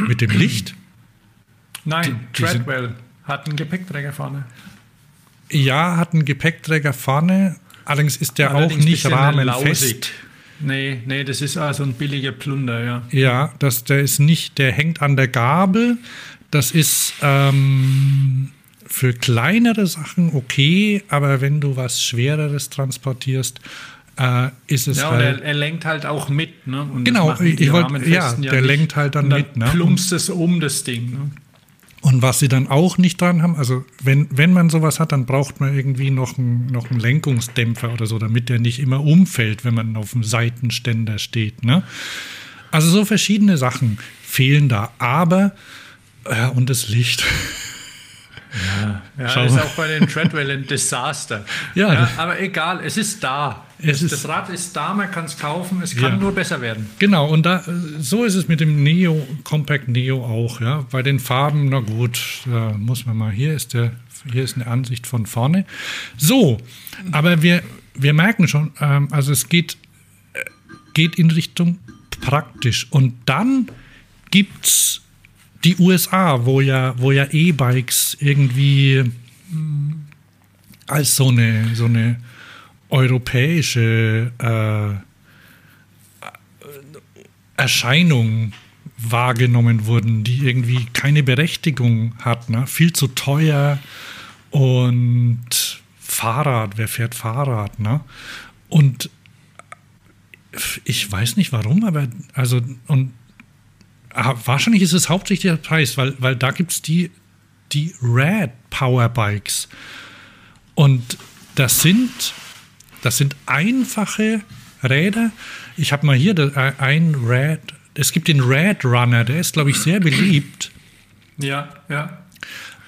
Mit dem Licht? Nein, die, die Treadwell hat einen Gepäckträger vorne. ja, hat einen Gepäckträger vorne, allerdings ist der allerdings auch nicht rahmenfest. Nee, nee, das ist also ein billiger Plunder, ja. Ja, das, der ist nicht, der hängt an der Gabel. Das ist ähm, für kleinere Sachen okay, aber wenn du was Schwereres transportierst, äh, ist es ja, halt. Ja, er, er, lenkt halt auch mit, ne? Und genau, ich wollte, ja, der ja lenkt halt dann, dann mit, ne? Plumpst es um das Ding, ne? Und was sie dann auch nicht dran haben, also wenn, wenn man sowas hat, dann braucht man irgendwie noch einen, noch einen Lenkungsdämpfer oder so, damit der nicht immer umfällt, wenn man auf dem Seitenständer steht. Ne? Also so verschiedene Sachen fehlen da. Aber, ja, und das Licht. Ja, ja ist auch bei den Treadwell ein Desaster. Ja, ja, aber egal, es ist da. Es das, ist, Rad ist da, man kann es kaufen, es kann ja. nur besser werden. Genau, und da, so ist es mit dem Neo, Compact Neo auch. Ja. Bei den Farben, na gut, da muss man mal, hier ist, der, hier ist eine Ansicht von vorne. So, aber wir, wir merken schon, ähm, also es geht, äh, geht in Richtung praktisch. Und dann gibt es die USA, wo ja, wo ja E-Bikes irgendwie hm, als so eine, so eine europäische äh, Erscheinung wahrgenommen wurden, die irgendwie keine Berechtigung hat, ne? viel zu teuer und Fahrrad, wer fährt Fahrrad, ne? Und ich weiß nicht warum, aber also und ah, wahrscheinlich ist es hauptsächlich der Preis, weil, weil da gibt es die, die Rad Powerbikes. Und das sind das sind einfache Räder. Ich habe mal hier äh, ein Rad. Es gibt den Rad Runner, der ist, glaube ich, sehr beliebt. Ja, ja.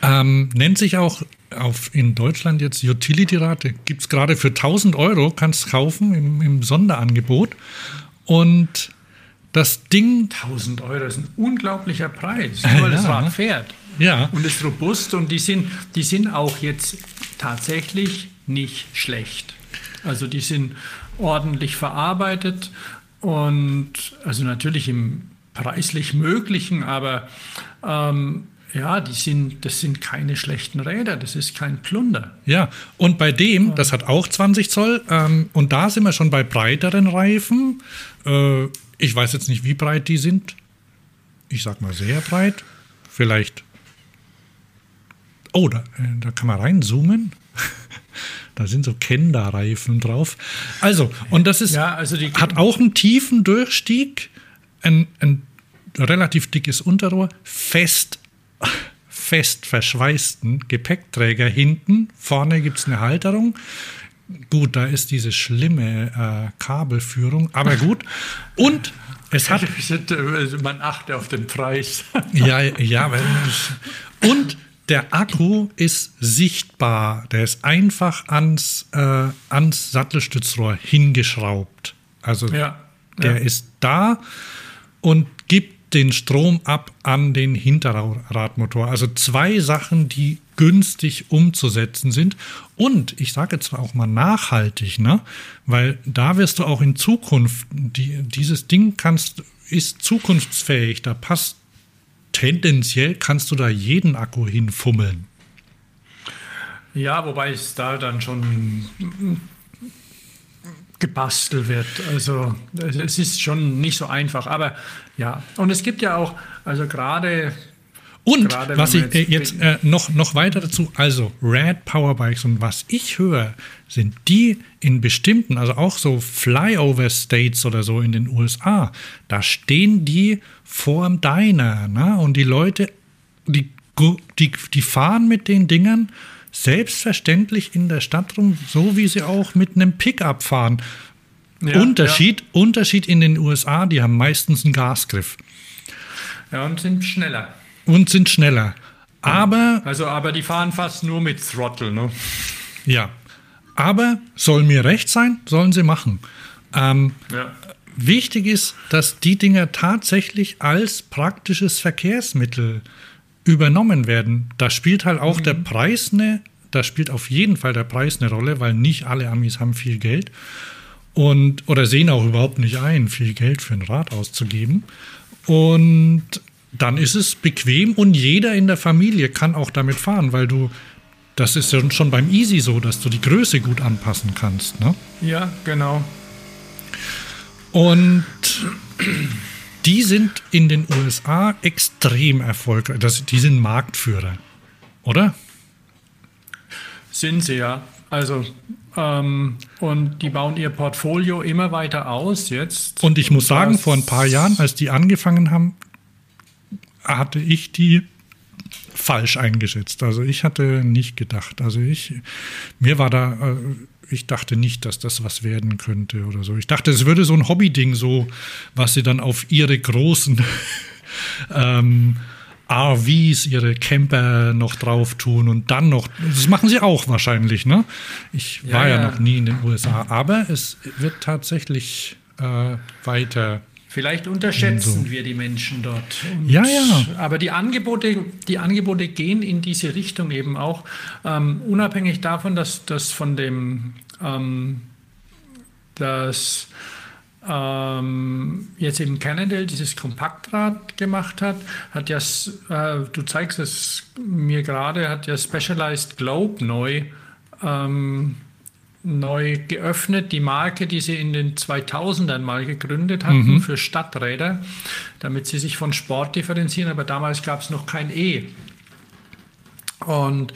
Ähm, nennt sich auch auf, in Deutschland jetzt Utility-Rate. Gibt es gerade für 1000 Euro, kannst kaufen im, im Sonderangebot. Und das Ding. 1000 Euro ist ein unglaublicher Preis, nur weil ja. das Rad fährt. Ja. Und ist robust und die sind, die sind auch jetzt tatsächlich nicht schlecht. Also die sind ordentlich verarbeitet und also natürlich im preislich Möglichen, aber ähm, ja, die sind, das sind keine schlechten Räder, das ist kein Plunder. Ja, und bei dem, das hat auch 20 Zoll, ähm, und da sind wir schon bei breiteren Reifen. Äh, ich weiß jetzt nicht, wie breit die sind. Ich sag mal sehr breit. Vielleicht. Oh, da, äh, da kann man reinzoomen. Da sind so Kenda-Reifen drauf. Also, und das ist, ja, also hat auch einen tiefen Durchstieg, ein, ein relativ dickes Unterrohr, fest, fest verschweißten Gepäckträger hinten. Vorne gibt es eine Halterung. Gut, da ist diese schlimme äh, Kabelführung, aber gut. Und es hat. Man achte auf den Preis. ja, ja. Und der Akku ist sichtbar. Der ist einfach ans, äh, ans Sattelstützrohr hingeschraubt. Also ja, der ja. ist da und gibt den Strom ab an den Hinterradmotor. Also zwei Sachen, die günstig umzusetzen sind. Und ich sage jetzt auch mal nachhaltig, ne? Weil da wirst du auch in Zukunft, die, dieses Ding kannst, ist zukunftsfähig. Da passt tendenziell kannst du da jeden Akku hinfummeln. Ja, wobei es da dann schon gebastelt wird. Also es ist schon nicht so einfach. Aber ja, und es gibt ja auch, also gerade und Gerade was ich äh, jetzt, äh, noch, noch weiter dazu, also Rad Powerbikes und was ich höre, sind die in bestimmten, also auch so Flyover States oder so in den USA, da stehen die vorm Diner, ne? Und die Leute, die, die, die fahren mit den Dingern selbstverständlich in der Stadt rum, so wie sie auch mit einem Pickup fahren. Ja, Unterschied, ja. Unterschied in den USA, die haben meistens einen Gasgriff. Ja, und sind schneller und sind schneller. Aber. Also, aber die fahren fast nur mit Throttle, ne? Ja. Aber soll mir recht sein, sollen sie machen. Ähm, ja. Wichtig ist, dass die Dinger tatsächlich als praktisches Verkehrsmittel übernommen werden. Da spielt halt auch mhm. der Preis eine, da spielt auf jeden Fall der Preis eine Rolle, weil nicht alle Amis haben viel Geld und oder sehen auch überhaupt nicht ein, viel Geld für ein Rad auszugeben. Und dann ist es bequem und jeder in der Familie kann auch damit fahren, weil du Das ist ja schon beim Easy so, dass du die Größe gut anpassen kannst. Ne? Ja, genau. Und die sind in den USA extrem erfolgreich. Das, die sind Marktführer, oder? Sind sie ja. Also, ähm, und die bauen ihr Portfolio immer weiter aus jetzt. Und ich muss sagen, vor ein paar Jahren, als die angefangen haben, hatte ich die falsch eingeschätzt. Also ich hatte nicht gedacht. Also ich, mir war da, äh, ich dachte nicht, dass das was werden könnte oder so. Ich dachte, es würde so ein Hobby-Ding, so, was sie dann auf ihre großen ähm, RVs, ihre Camper noch drauf tun und dann noch, das machen sie auch wahrscheinlich, ne? Ich war ja, ja noch nie in den USA, aber es wird tatsächlich äh, weiter Vielleicht unterschätzen so. wir die Menschen dort. Und, ja, ja. Aber die Angebote, die Angebote gehen in diese Richtung eben auch, ähm, unabhängig davon, dass das von dem ähm, das ähm, jetzt eben Cannondale dieses Kompaktrad gemacht hat, hat ja, äh, du zeigst es mir gerade, hat ja Specialized Globe neu ähm, neu geöffnet, die Marke, die sie in den 2000ern mal gegründet hatten mhm. für Stadträder, damit sie sich von Sport differenzieren, aber damals gab es noch kein E. Und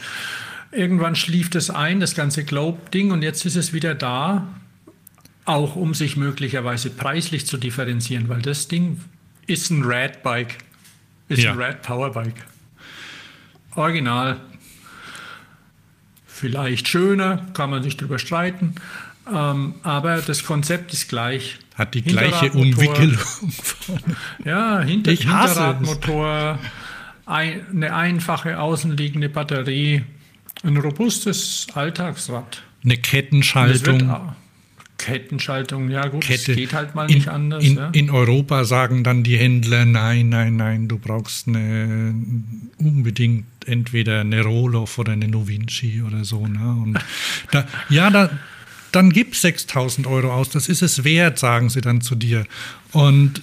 irgendwann schlief das ein, das ganze Globe-Ding, und jetzt ist es wieder da, auch um sich möglicherweise preislich zu differenzieren, weil das Ding ist ein Rad-Bike, ist ja. ein Rad-Powerbike. Original, Vielleicht schöner, kann man sich drüber streiten. Ähm, aber das Konzept ist gleich. Hat die gleiche Umwickelung. ja, hinter, ich Hinterradmotor, ein, eine einfache außenliegende Batterie, ein robustes Alltagsrad. Eine Kettenschaltung. Kettenschaltung, ja gut, Kette. es geht halt mal nicht in, anders. In, ja. in, Europa sagen dann die Händler, nein, nein, nein, du brauchst eine, unbedingt entweder eine Roloff oder eine Novinci oder so. Ne? Und da, ja, da, dann gib 6000 Euro aus, das ist es wert, sagen sie dann zu dir. Und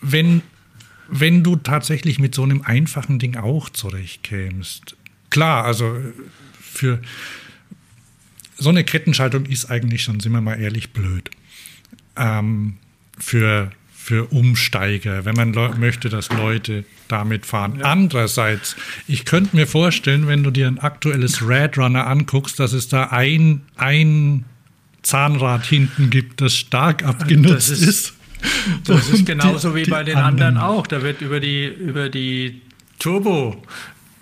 wenn, wenn du tatsächlich mit so einem einfachen Ding auch zurechtkämst, klar, also für so eine Kettenschaltung ist eigentlich schon, sind wir mal ehrlich, blöd. Ähm, für, für Umsteiger, wenn man möchte, dass Leute damit fahren. Ja. Andererseits, ich könnte mir vorstellen, wenn du dir ein aktuelles Red Runner anguckst, dass es da ein, ein Zahnrad hinten gibt, das stark abgenutzt das ist. ist. Das ist genauso wie bei den anderen, anderen auch. Da wird über die, über die Turbo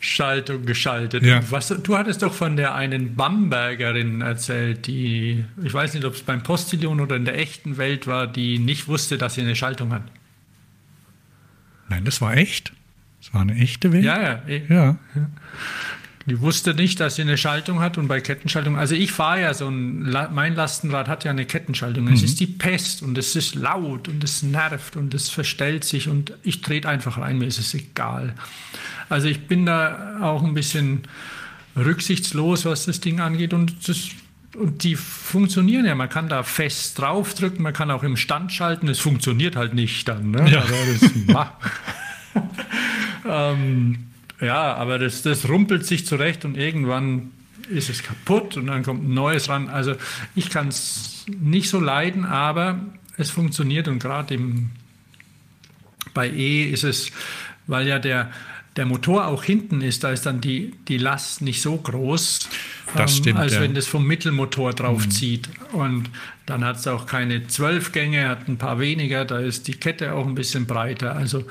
Schaltung geschaltet. Ja. Was, du hattest doch von der einen Bambergerin erzählt, die, ich weiß nicht, ob es beim Postillon oder in der echten Welt war, die nicht wusste, dass sie eine Schaltung hat. Nein, das war echt. Das war eine echte Welt. Ja, ja. ja. Die wusste nicht, dass sie eine Schaltung hat und bei Kettenschaltung, also ich fahre ja so ein, mein Lastenrad hat ja eine Kettenschaltung. Mhm. Es ist die Pest und es ist laut und es nervt und es verstellt sich und ich trete einfach rein, mir ist es egal. Also ich bin da auch ein bisschen rücksichtslos, was das Ding angeht und das und die funktionieren ja. Man kann da fest draufdrücken, man kann auch im Stand schalten. Es funktioniert halt nicht dann. Ne? Ja. Das, ähm, ja, aber das, das rumpelt sich zurecht und irgendwann ist es kaputt und dann kommt ein neues ran. Also ich kann es nicht so leiden, aber es funktioniert und gerade bei E ist es, weil ja der, der Motor auch hinten ist, da ist dann die, die Last nicht so groß, das ähm, stimmt, als ja. wenn das vom Mittelmotor drauf mhm. zieht. Und dann hat es auch keine zwölf Gänge, hat ein paar weniger, da ist die Kette auch ein bisschen breiter. Also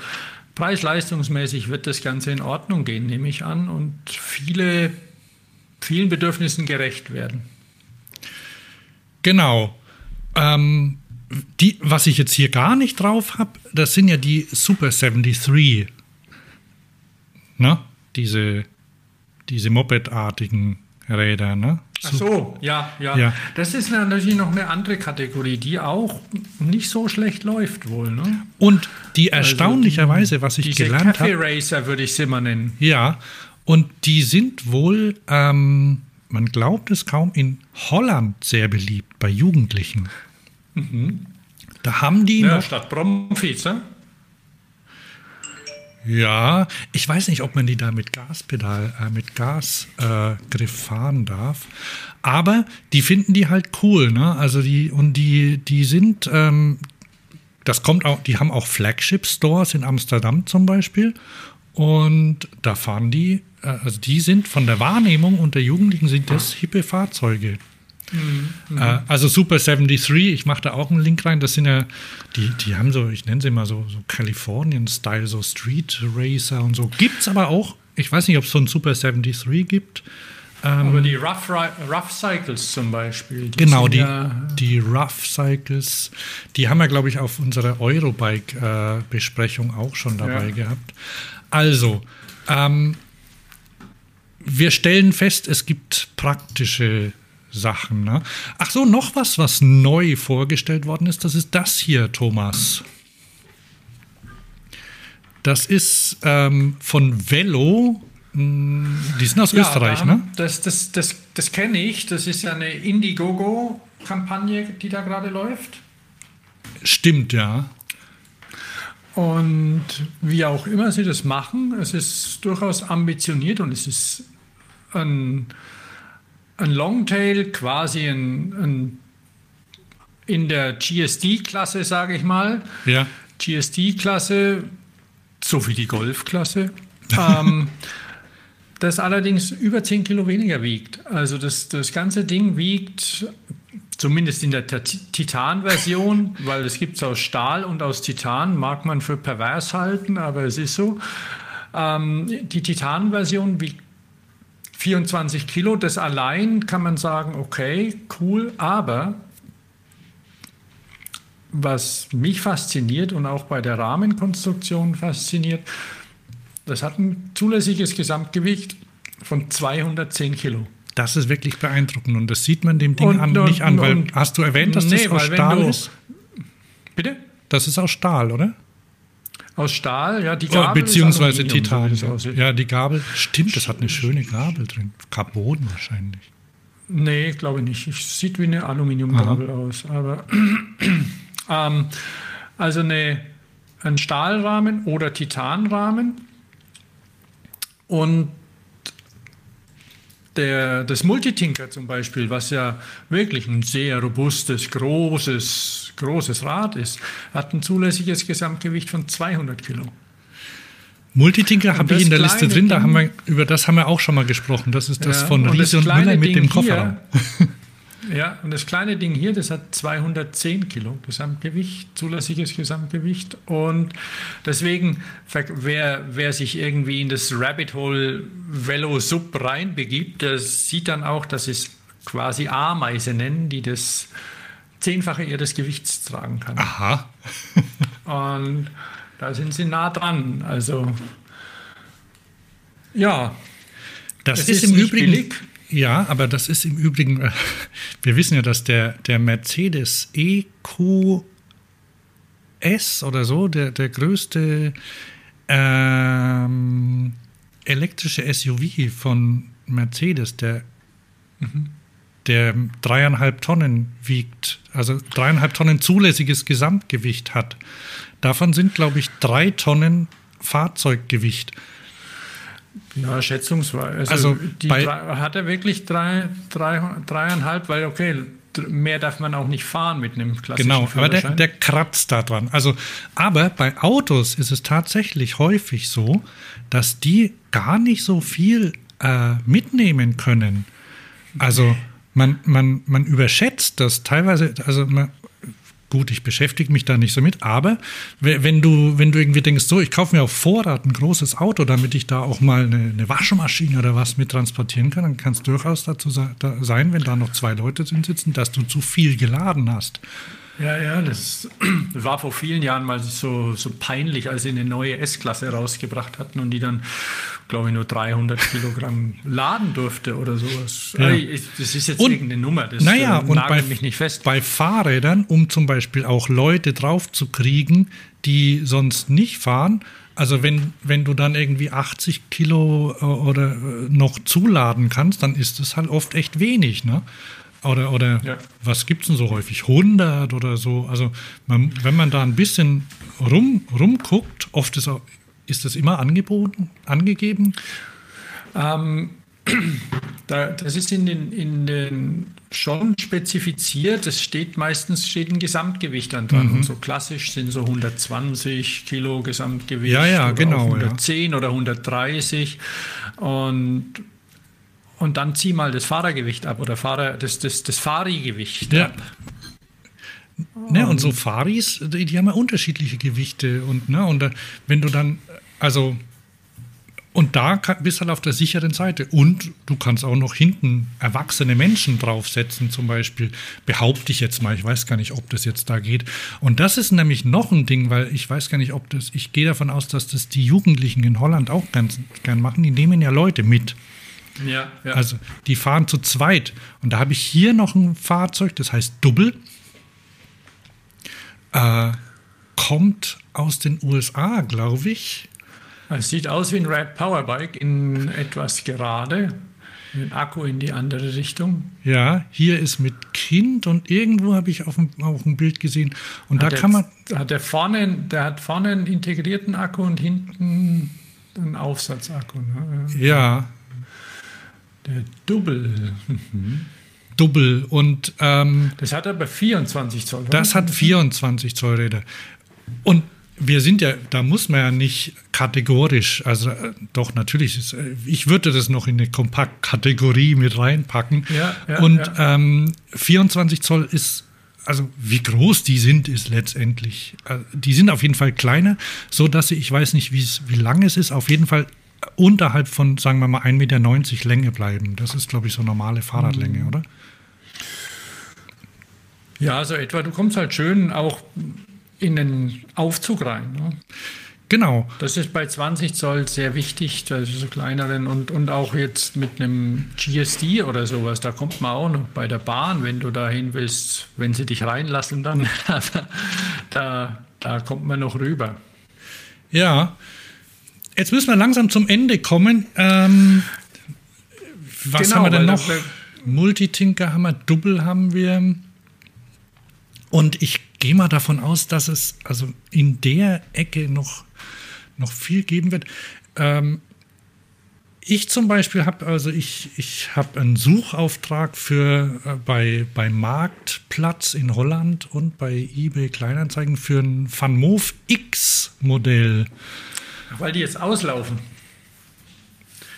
preis-leistungsmäßig wird das Ganze in Ordnung gehen, nehme ich an, und viele, vielen Bedürfnissen gerecht werden. Genau. Ähm, die, was ich jetzt hier gar nicht drauf habe, das sind ja die Super 73 ne? Diese, diese Moped-artigen Räder, ne? Ach so, ja, ja, ja. Das ist natürlich noch eine andere Kategorie, die auch nicht so schlecht läuft wohl. Ne? Und die also erstaunlicherweise, also was ich gelernt habe. Racer würde ich sie mal nennen. Ja, und die sind wohl, ähm, man glaubt es kaum, in Holland sehr beliebt bei Jugendlichen. Mhm. Da haben die ja, noch, statt ne? Ja, ich weiß nicht, ob man die da mit Gaspedal, äh, mit Gasgriff äh, fahren darf. Aber die finden die halt cool, ne? Also die, und die, die sind, ähm, das kommt auch, die haben auch Flagship-Stores in Amsterdam zum Beispiel. Und da fahren die, äh, also die sind von der Wahrnehmung unter Jugendlichen sind das hippe Fahrzeuge. Mhm. Äh, also Super 73, ich mache da auch einen Link rein. Das sind ja, die, die haben so, ich nenne sie mal so, so Kalifornien-Style, so Street Racer und so. Gibt es aber auch, ich weiß nicht, ob es so ein Super 73 gibt. Ähm, aber die Rough, Rough Cycles zum Beispiel. Die genau, die, ja die Rough Cycles, die haben wir, glaube ich, auf unserer Eurobike-Besprechung äh, auch schon dabei ja. gehabt. Also, ähm, wir stellen fest, es gibt praktische Sachen. Ne? Ach so, noch was, was neu vorgestellt worden ist, das ist das hier, Thomas. Das ist ähm, von Velo. Hm, die sind aus ja, Österreich, ne? Das, das, das, das kenne ich. Das ist ja eine Indiegogo-Kampagne, die da gerade läuft. Stimmt, ja. Und wie auch immer sie das machen, es ist durchaus ambitioniert und es ist ein ein Longtail, quasi ein, ein in der GSD-Klasse, sage ich mal. Ja. GSD-Klasse, so wie die Golf-Klasse. ähm, das allerdings über 10 Kilo weniger wiegt. Also das, das ganze Ding wiegt, zumindest in der Titan-Version, weil es gibt es aus Stahl und aus Titan, mag man für pervers halten, aber es ist so. Ähm, die Titan-Version wiegt 24 Kilo, das allein kann man sagen, okay, cool, aber was mich fasziniert und auch bei der Rahmenkonstruktion fasziniert, das hat ein zulässiges Gesamtgewicht von 210 Kilo. Das ist wirklich beeindruckend und das sieht man dem Ding und, an, und, nicht an, weil und, hast du erwähnt, dass nee, das aus Stahl du, ist? Bitte? Das ist aus Stahl, oder? Aus Stahl, ja, die oh, Gabel. Oh, beziehungsweise Titan. So ja, die Gabel, stimmt, das hat eine schöne Gabel drin. Carbon wahrscheinlich. Nee, glaube ich nicht. Es sieht wie eine Aluminiumgabel aus. Aber ähm, also eine, ein Stahlrahmen oder Titanrahmen. Und der, das Multitinker zum Beispiel, was ja wirklich ein sehr robustes, großes, großes Rad ist, hat ein zulässiges Gesamtgewicht von 200 Kilo. Multitinker habe ich in der Liste drin, da haben wir, über das haben wir auch schon mal gesprochen. Das ist das ja, von Riese und, und Müller mit Ding dem Kofferraum. Hier, Ja, und das kleine Ding hier, das hat 210 Kilo Gesamtgewicht, zulässiges Gesamtgewicht. Und deswegen, wer, wer sich irgendwie in das Rabbit Hole Velo Sub reinbegibt, der sieht dann auch, dass es quasi Ameise nennen, die das Zehnfache ihres Gewichts tragen kann. Aha. und da sind sie nah dran. Also, ja. Das ist, ist, im Übrigen. Billig. Ja, aber das ist im Übrigen, wir wissen ja, dass der, der Mercedes EQS oder so, der, der größte ähm, elektrische SUV von Mercedes, der, mhm. Der dreieinhalb Tonnen wiegt, also dreieinhalb Tonnen zulässiges Gesamtgewicht hat. Davon sind, glaube ich, drei Tonnen Fahrzeuggewicht. Ja, schätzungsweise. Also, also hat er wirklich drei, drei, dreieinhalb, weil okay, mehr darf man auch nicht fahren mit einem klassischen Genau, aber der, der kratzt da dran. Also, aber bei Autos ist es tatsächlich häufig so, dass die gar nicht so viel äh, mitnehmen können. Also man, man, man überschätzt das teilweise, also man, Gut, ich beschäftige mich da nicht so mit, aber wenn du, wenn du irgendwie denkst, so, ich kaufe mir auf Vorrat ein großes Auto, damit ich da auch mal eine, eine Waschmaschine oder was mit transportieren kann, dann kann es durchaus dazu sein, wenn da noch zwei Leute drin sitzen, dass du zu viel geladen hast. Ja, ja, das war vor vielen Jahren mal so, so peinlich, als sie eine neue S-Klasse rausgebracht hatten und die dann, glaube ich, nur 300 Kilogramm laden durfte oder sowas. Ja. Das ist jetzt und, irgendeine Nummer, das naja, äh, und bei, mich nicht fest. Bei Fahrrädern, um zum Beispiel auch Leute drauf zu kriegen, die sonst nicht fahren, also wenn, wenn du dann irgendwie 80 Kilo äh, oder äh, noch zuladen kannst, dann ist das halt oft echt wenig, ne? Oder, oder ja. was gibt es denn so häufig? 100 oder so. Also, man, wenn man da ein bisschen rum, rumguckt, oft ist auch, ist das immer angeboten, angegeben? Ähm, da, das ist in den, in den schon spezifiziert. Es steht meistens steht ein Gesamtgewicht dann dran. Mhm. Und so klassisch sind so 120 Kilo Gesamtgewicht. Ja, ja, genau. 110 ja. oder 130. Und, und dann zieh mal das Fahrergewicht ab oder Fahrer, das, das, das Fahrigewicht ja. ab. Ne, und so Faris, die, die haben ja unterschiedliche Gewichte. Und, ne, und wenn du dann, also und da bist du halt auf der sicheren Seite. Und du kannst auch noch hinten erwachsene Menschen draufsetzen, zum Beispiel. Behaupte ich jetzt mal, ich weiß gar nicht, ob das jetzt da geht. Und das ist nämlich noch ein Ding, weil ich weiß gar nicht, ob das, ich gehe davon aus, dass das die Jugendlichen in Holland auch ganz gern machen. Die nehmen ja Leute mit. Ja, ja. Also die fahren zu zweit. Und da habe ich hier noch ein Fahrzeug, das heißt Double. Äh, kommt aus den USA, glaube ich. Es sieht aus wie ein Red Powerbike in etwas gerade. Mit Akku in die andere Richtung. Ja, hier ist mit Kind und irgendwo habe ich auf dem, auf dem Bild gesehen. Und hat da kann man. Hat der, vorne, der hat vorne einen integrierten Akku und hinten einen Aufsatzakku. Ne? Ja. Der Double. Double und. Ähm, das hat aber 24 Zoll. Das hat 24 Zoll Räder. Und wir sind ja, da muss man ja nicht kategorisch, also äh, doch natürlich, ist, äh, ich würde das noch in eine Kompaktkategorie mit reinpacken. Ja, ja, und ja. Ähm, 24 Zoll ist, also wie groß die sind, ist letztendlich, äh, die sind auf jeden Fall kleiner, so dass sie, ich weiß nicht, wie lang es ist, auf jeden Fall unterhalb von, sagen wir mal, 1,90 Meter Länge bleiben. Das ist, glaube ich, so normale Fahrradlänge, mhm. oder? Ja, so etwa. Du kommst halt schön auch in den Aufzug rein. Ne? Genau. Das ist bei 20 Zoll sehr wichtig, also so kleineren und, und auch jetzt mit einem GSD oder sowas, da kommt man auch noch bei der Bahn, wenn du da hin willst, wenn sie dich reinlassen, dann da, da kommt man noch rüber. Ja, jetzt müssen wir langsam zum Ende kommen. Ähm, was genau, haben wir denn noch? Multitinker haben wir, Double haben wir. Und ich gehe mal davon aus, dass es also in der Ecke noch, noch viel geben wird. Ähm, ich zum Beispiel habe also ich, ich habe einen Suchauftrag für äh, bei, bei Marktplatz in Holland und bei eBay Kleinanzeigen für ein Van Moof X Modell. Weil die jetzt auslaufen.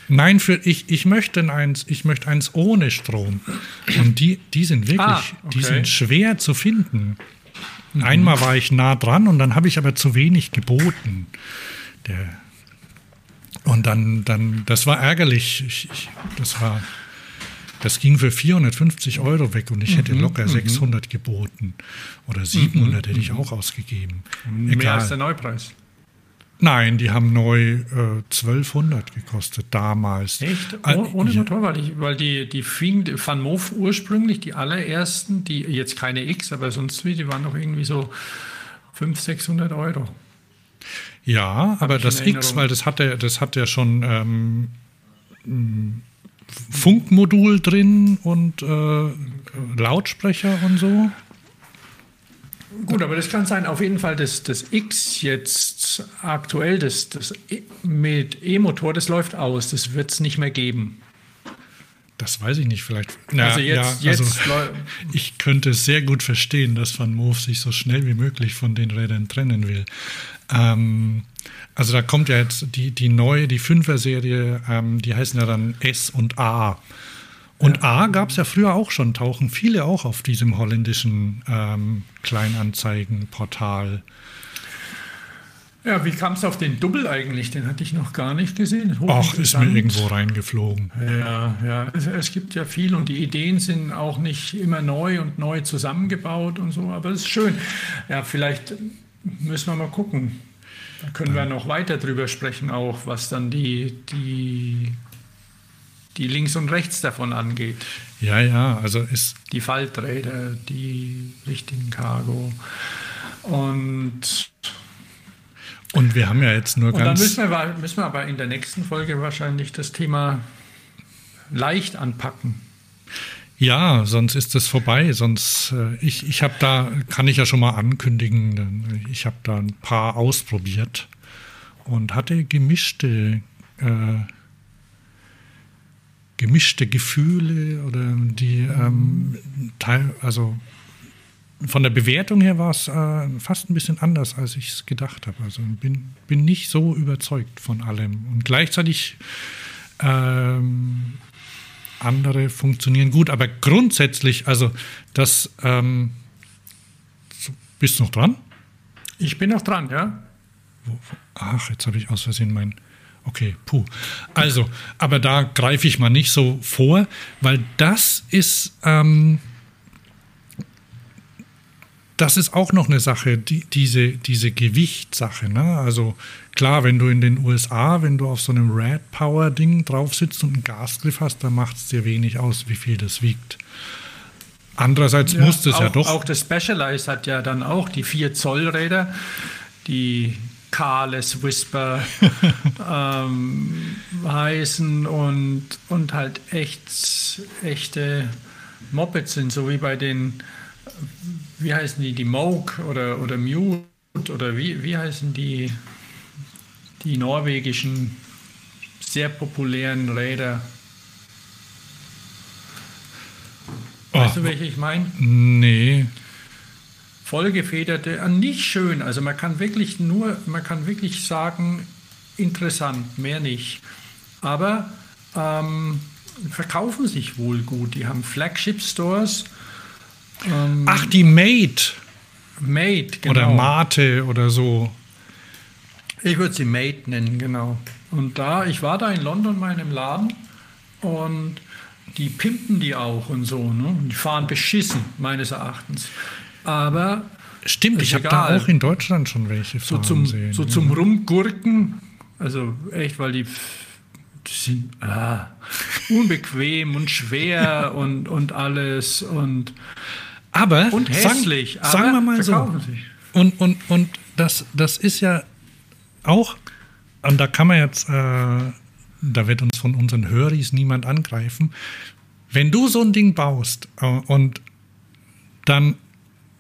Nein, für ich, ich möchte eins, ich möchte eins ohne Strom. Und die, die sind wirklich, ah, okay. die sind schwer zu finden. Mhm. Einmal war ich nah dran und dann habe ich aber zu wenig geboten. Der, und dann, dann, das war ärgerlich. Ich, ich, das war, das ging für 450 Euro weg und ich hätte mhm, locker 600 mhm. geboten. Oder 700 hätte ich auch ausgegeben. Mehr Egal. als der Neupreis. Nein, die haben neu äh, 1200 gekostet damals. Echt? Oh, ohne Motor? Weil, ich, weil die, die fing, Van Moof ursprünglich, die allerersten, die jetzt keine X, aber sonst wie, die waren doch irgendwie so 500, 600 Euro. Ja, Hab aber das X, weil das hat ja, das hat ja schon ähm, Funkmodul drin und äh, Lautsprecher und so. Gut, aber das kann sein, auf jeden Fall, das, das X jetzt aktuell, das, das e, mit E-Motor, das läuft aus, das wird es nicht mehr geben. Das weiß ich nicht, vielleicht. Na, also jetzt, ja, also jetzt ich könnte sehr gut verstehen, dass Van Moof sich so schnell wie möglich von den Rädern trennen will. Ähm, also da kommt ja jetzt die, die neue, die 5er-Serie, ähm, die heißen ja dann S und A. Und ja. A gab es ja früher auch schon, tauchen viele auch auf diesem holländischen ähm, Kleinanzeigenportal. Ja, wie kam es auf den Double eigentlich? Den hatte ich noch gar nicht gesehen. Ach, ist mir irgendwo reingeflogen. Ja, ja. Es, es, gibt ja viel und die Ideen sind auch nicht immer neu und neu zusammengebaut und so, aber es ist schön. Ja, vielleicht müssen wir mal gucken. Da können wir noch weiter drüber sprechen, auch was dann die, die die links und rechts davon angeht. Ja, ja, also ist. Die Falträder, die richtigen Cargo. Und. Und wir haben ja jetzt nur und ganz. Dann müssen wir, müssen wir aber in der nächsten Folge wahrscheinlich das Thema leicht anpacken. Ja, sonst ist es vorbei. Sonst, äh, ich, ich habe da, kann ich ja schon mal ankündigen, ich habe da ein paar ausprobiert. und hatte gemischte, äh, gemischte Gefühle oder die ähm, Teil, also von der Bewertung her war es äh, fast ein bisschen anders, als ich es gedacht habe. Also bin, bin nicht so überzeugt von allem. Und gleichzeitig ähm, andere funktionieren gut. Aber grundsätzlich, also das ähm, bist du noch dran? Ich bin noch dran, ja. Ach, jetzt habe ich aus Versehen mein. Okay, puh. Also, aber da greife ich mal nicht so vor, weil das ist. Ähm, das ist auch noch eine Sache, die, diese, diese Gewichtssache. Ne? Also klar, wenn du in den USA, wenn du auf so einem Red Power Ding drauf sitzt und einen Gasgriff hast, dann macht es dir wenig aus, wie viel das wiegt. Andererseits ja, muss es ja doch. Auch das Specialized hat ja dann auch die 4 Zoll Räder, die Carless Whisper ähm, heißen und, und halt echt, echte Mopeds sind, so wie bei den wie heißen die, die Moog oder, oder Mute oder wie, wie heißen die, die norwegischen sehr populären Räder? Weißt du, welche ich meine? Nee. Vollgefederte, äh, nicht schön. Also man kann wirklich nur, man kann wirklich sagen, interessant, mehr nicht. Aber ähm, verkaufen sich wohl gut. Die haben Flagship-Stores ähm, Ach, die Mate. Mate, genau. Oder Mate oder so. Ich würde sie Mate nennen, genau. Und da, ich war da in London mal in einem Laden und die pimpen die auch und so. Ne? Die fahren beschissen, meines Erachtens. Aber. Stimmt, ich habe da auch in Deutschland schon welche so zum, sehen. So zum Rumgurken, also echt, weil die, die sind ah, unbequem und schwer und, und alles und aber und hässlich, sagen, sagen wir mal so. Und, und, und das, das ist ja auch, und da kann man jetzt, äh, da wird uns von unseren Höris niemand angreifen. Wenn du so ein Ding baust äh, und dann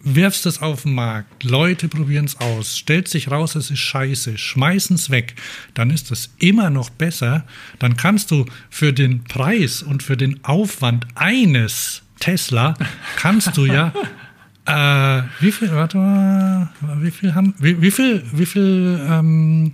wirfst es auf den Markt, Leute probieren es aus, stellt sich raus, es ist scheiße, schmeißen es weg, dann ist es immer noch besser. Dann kannst du für den Preis und für den Aufwand eines Tesla kannst du ja äh, wie viel, warte mal, wie viel haben, wie, wie viel, wie viel ähm,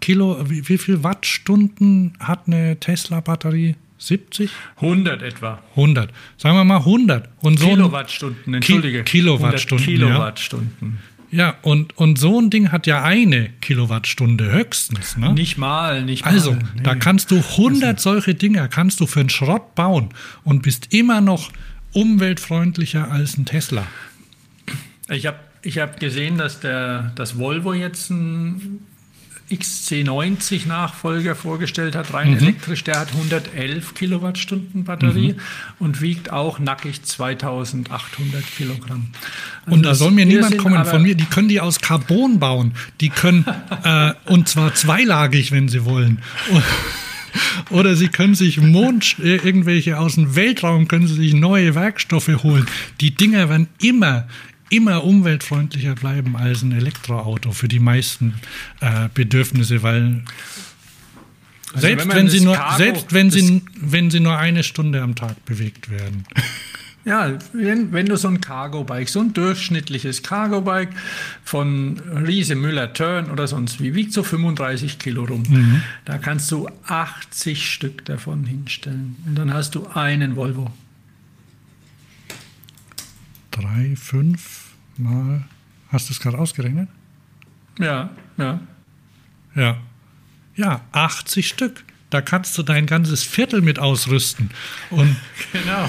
Kilo, wie, wie viel Wattstunden hat eine Tesla-Batterie? 70? 100 etwa. 100. Sagen wir mal 100. Und so Kilowattstunden, entschuldige. Ki Kilowattstunden. Kilowattstunden. Ja, ja und, und so ein Ding hat ja eine Kilowattstunde höchstens. Ne? Nicht mal, nicht mal. Also, nee. da kannst du 100 solche Dinger, kannst du für einen Schrott bauen und bist immer noch umweltfreundlicher als ein Tesla. Ich habe ich hab gesehen, dass der das Volvo jetzt ein XC90 Nachfolger vorgestellt hat, rein mhm. elektrisch. Der hat 111 Kilowattstunden Batterie mhm. und wiegt auch nackig 2800 Kilogramm. Also und da soll mir niemand kommen von mir, die können die aus Carbon bauen. Die können, äh, und zwar zweilagig, wenn sie wollen. Oder sie können sich Mond, äh, irgendwelche aus dem Weltraum, können sie sich neue Werkstoffe holen. Die Dinger werden immer immer umweltfreundlicher bleiben als ein Elektroauto für die meisten äh, Bedürfnisse, weil also selbst wenn, wenn sie nur Cargo, selbst wenn sie wenn sie nur eine Stunde am Tag bewegt werden. Ja, wenn, wenn du so ein Cargo-Bike, so ein durchschnittliches Cargo-Bike von Riese Müller Turn oder sonst wie, wiegt so 35 Kilo rum. Mhm. Da kannst du 80 Stück davon hinstellen. Und dann hast du einen Volvo drei, fünf mal. Hast du es gerade ausgerechnet? Ja, ja. Ja. Ja, 80 Stück. Da kannst du dein ganzes Viertel mit ausrüsten. Und genau.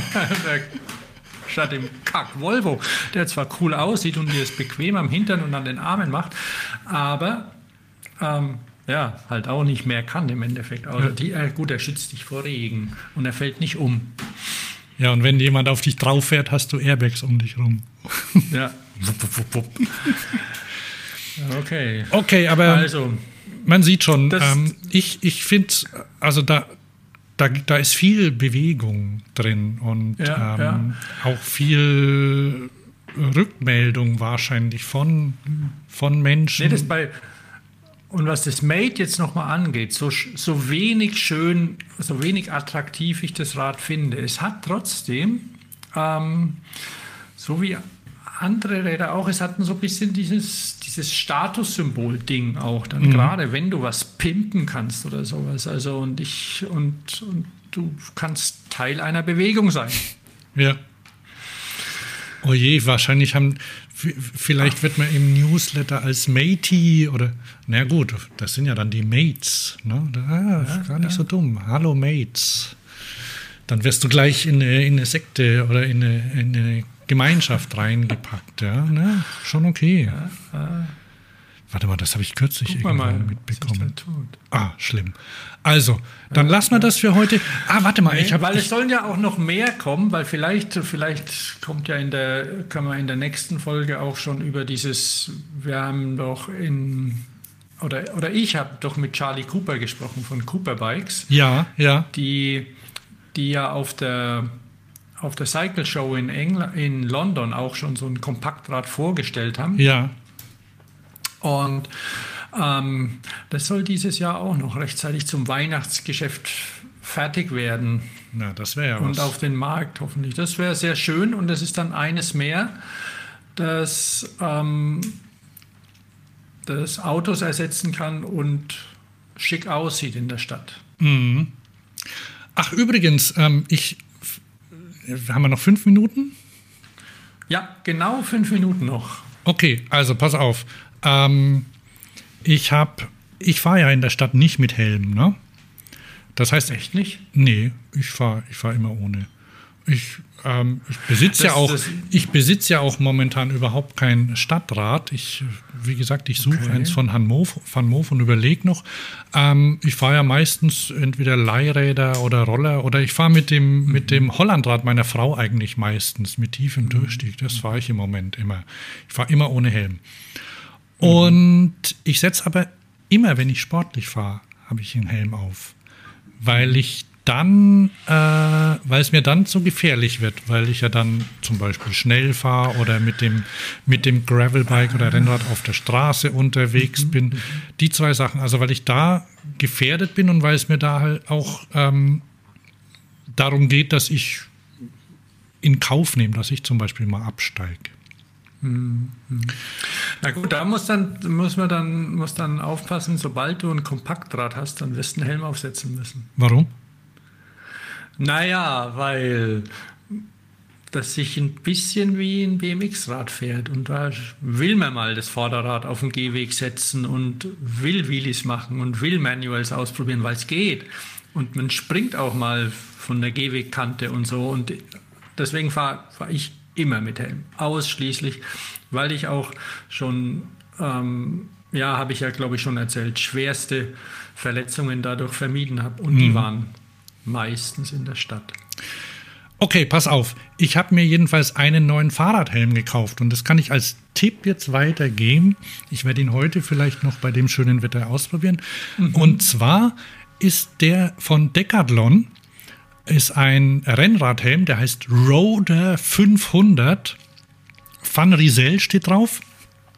Statt dem Kack Volvo, der zwar cool aussieht und dir es bequem am Hintern und an den Armen macht, aber ähm, ja, halt auch nicht mehr kann im Endeffekt. Also die, äh, gut, er schützt dich vor Regen und er fällt nicht um. Ja, und wenn jemand auf dich drauf fährt, hast du Airbags um dich rum. Ja. okay. Okay, aber also, man sieht schon, ähm, ich, ich finde, also da, da, da ist viel Bewegung drin und ja, ähm, ja. auch viel Rückmeldung wahrscheinlich von, von Menschen. Nee, das bei, und was das Mate jetzt nochmal angeht, so, so wenig schön, so wenig attraktiv ich das Rad finde, es hat trotzdem, ähm, so wie andere Räder auch, es hat so ein bisschen dieses, dieses Statussymbol-Ding auch, dann mhm. gerade wenn du was pimpen kannst oder sowas. Also und ich und, und du kannst Teil einer Bewegung sein. Ja. Oh je, wahrscheinlich haben, vielleicht wird man im Newsletter als Matey oder, na gut, das sind ja dann die Mates, ne? Ah, ja, gar nicht ja. so dumm. Hallo Mates. Dann wirst du gleich in eine, in eine Sekte oder in eine, in eine Gemeinschaft reingepackt, ja, ne? Schon okay. Ja, Warte mal, das habe ich kürzlich Guck irgendwo mal, mitbekommen. Ah, schlimm. Also, dann ja, lassen wir das für heute. Ah, warte mal, nee, ich habe. Weil es sollen ja auch noch mehr kommen, weil vielleicht, vielleicht kommt ja in der, kann man in der nächsten Folge auch schon über dieses, wir haben doch in oder, oder ich habe doch mit Charlie Cooper gesprochen von Cooper Bikes. Ja, ja. Die, die ja auf der, auf der Cycle Show in, Engl in London auch schon so ein Kompaktrad vorgestellt haben. Ja. Und ähm, das soll dieses Jahr auch noch rechtzeitig zum Weihnachtsgeschäft fertig werden. Na, das wäre ja Und was. auf den Markt hoffentlich. Das wäre sehr schön und das ist dann eines mehr, das, ähm, das Autos ersetzen kann und schick aussieht in der Stadt. Mhm. Ach, übrigens, ähm, ich. Haben wir noch fünf Minuten? Ja, genau fünf Minuten noch. Okay, also pass auf. Ähm, ich habe, ich fahre ja in der Stadt nicht mit Helm, ne? Das heißt echt nicht? Nee, ich fahre, ich fahre immer ohne. Ich, ähm, ich besitze ja auch, ich besitze ja auch momentan überhaupt kein Stadtrad. Ich, wie gesagt, ich suche okay. eins von Van Moof und überlege noch. Ähm, ich fahre ja meistens entweder Leihräder oder Roller oder ich fahre mit dem, mhm. mit dem Hollandrad meiner Frau eigentlich meistens mit tiefem mhm. Durchstieg. Das fahre ich im Moment immer. Ich fahre immer ohne Helm. Und ich setze aber immer, wenn ich sportlich fahre, habe ich einen Helm auf. Weil ich dann, äh, weil es mir dann zu gefährlich wird, weil ich ja dann zum Beispiel schnell fahre oder mit dem, mit dem Gravelbike oder Rennrad auf der Straße unterwegs mhm. bin. Die zwei Sachen, also weil ich da gefährdet bin und weil es mir da halt auch ähm, darum geht, dass ich in Kauf nehme, dass ich zum Beispiel mal absteige. Na gut, da muss, dann, muss man dann, muss dann aufpassen, sobald du ein Kompaktrad hast, dann wirst du einen Helm aufsetzen müssen. Warum? Naja, weil das sich ein bisschen wie ein BMX-Rad fährt. Und da will man mal das Vorderrad auf den Gehweg setzen und will Wheelies machen und will Manuals ausprobieren, weil es geht. Und man springt auch mal von der Gehwegkante und so. Und deswegen fahre fahr ich immer mit Helm. Ausschließlich, weil ich auch schon, ähm, ja, habe ich ja, glaube ich, schon erzählt, schwerste Verletzungen dadurch vermieden habe. Und mhm. die waren meistens in der Stadt. Okay, pass auf. Ich habe mir jedenfalls einen neuen Fahrradhelm gekauft und das kann ich als Tipp jetzt weitergeben. Ich werde ihn heute vielleicht noch bei dem schönen Wetter ausprobieren. Mhm. Und zwar ist der von Decathlon ist ein Rennradhelm, der heißt Roder 500. Van Riesel steht drauf.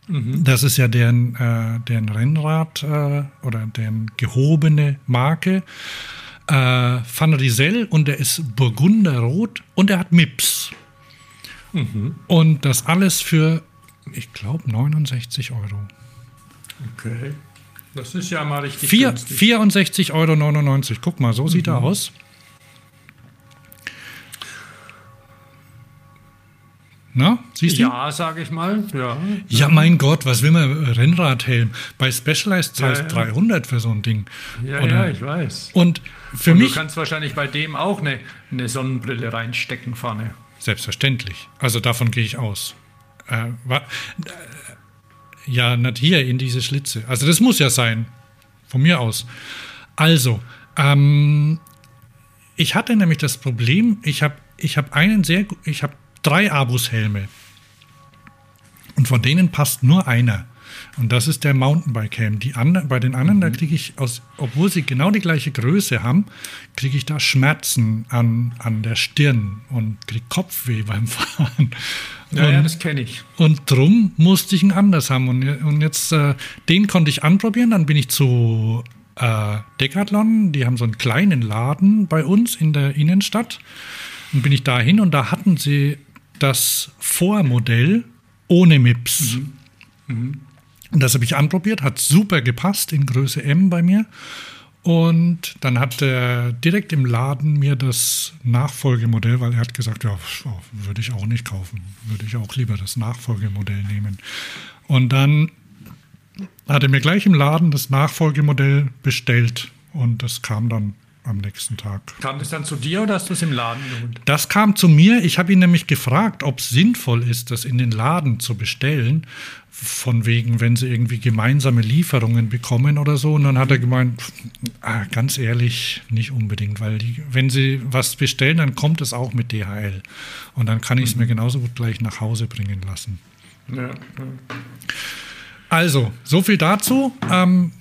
Mhm. Das ist ja deren, äh, deren Rennrad äh, oder deren gehobene Marke. Äh, Van Riesel und der ist Burgunderrot und er hat Mips. Mhm. Und das alles für, ich glaube, 69 Euro. Okay. Das ist ja mal richtig. 64,99 Euro. Guck mal, so sieht mhm. er aus. Na, siehst du? Ja, sage ich mal. Ja. ja, mein Gott, was will man? Rennradhelm. Bei Specialized zahlst ja, ja. 300 für so ein Ding. Ja, Oder? ja, ich weiß. Und für Und mich. Du kannst wahrscheinlich bei dem auch eine, eine Sonnenbrille reinstecken vorne. Selbstverständlich. Also davon gehe ich aus. Äh, äh, ja, nicht hier in diese Schlitze. Also das muss ja sein. Von mir aus. Also, ähm, ich hatte nämlich das Problem, ich habe ich hab einen sehr, ich habe drei Abus-Helme. Und von denen passt nur einer. Und das ist der Mountainbike Helm. Die andre, bei den anderen, mhm. da kriege ich, aus, obwohl sie genau die gleiche Größe haben, kriege ich da Schmerzen an, an der Stirn und kriege Kopfweh beim Fahren. Ja, und, ja das kenne ich. Und drum musste ich einen anders haben. Und, und jetzt, äh, den konnte ich anprobieren. Dann bin ich zu äh, Decathlon. Die haben so einen kleinen Laden bei uns in der Innenstadt. Dann bin ich da hin und da hatten sie das Vormodell ohne MIPS. Mhm. Mhm. Und das habe ich anprobiert, hat super gepasst in Größe M bei mir. Und dann hat er direkt im Laden mir das Nachfolgemodell, weil er hat gesagt, ja, würde ich auch nicht kaufen, würde ich auch lieber das Nachfolgemodell nehmen. Und dann hat er mir gleich im Laden das Nachfolgemodell bestellt und das kam dann am nächsten Tag. Kam das dann zu dir oder hast du es im Laden geholt? Das kam zu mir. Ich habe ihn nämlich gefragt, ob es sinnvoll ist, das in den Laden zu bestellen. Von wegen, wenn sie irgendwie gemeinsame Lieferungen bekommen oder so. Und dann hat er gemeint, ah, ganz ehrlich, nicht unbedingt, weil die, wenn sie was bestellen, dann kommt es auch mit DHL. Und dann kann ich es mhm. mir genauso gut gleich nach Hause bringen lassen. Ja. Also, so viel dazu. Ähm,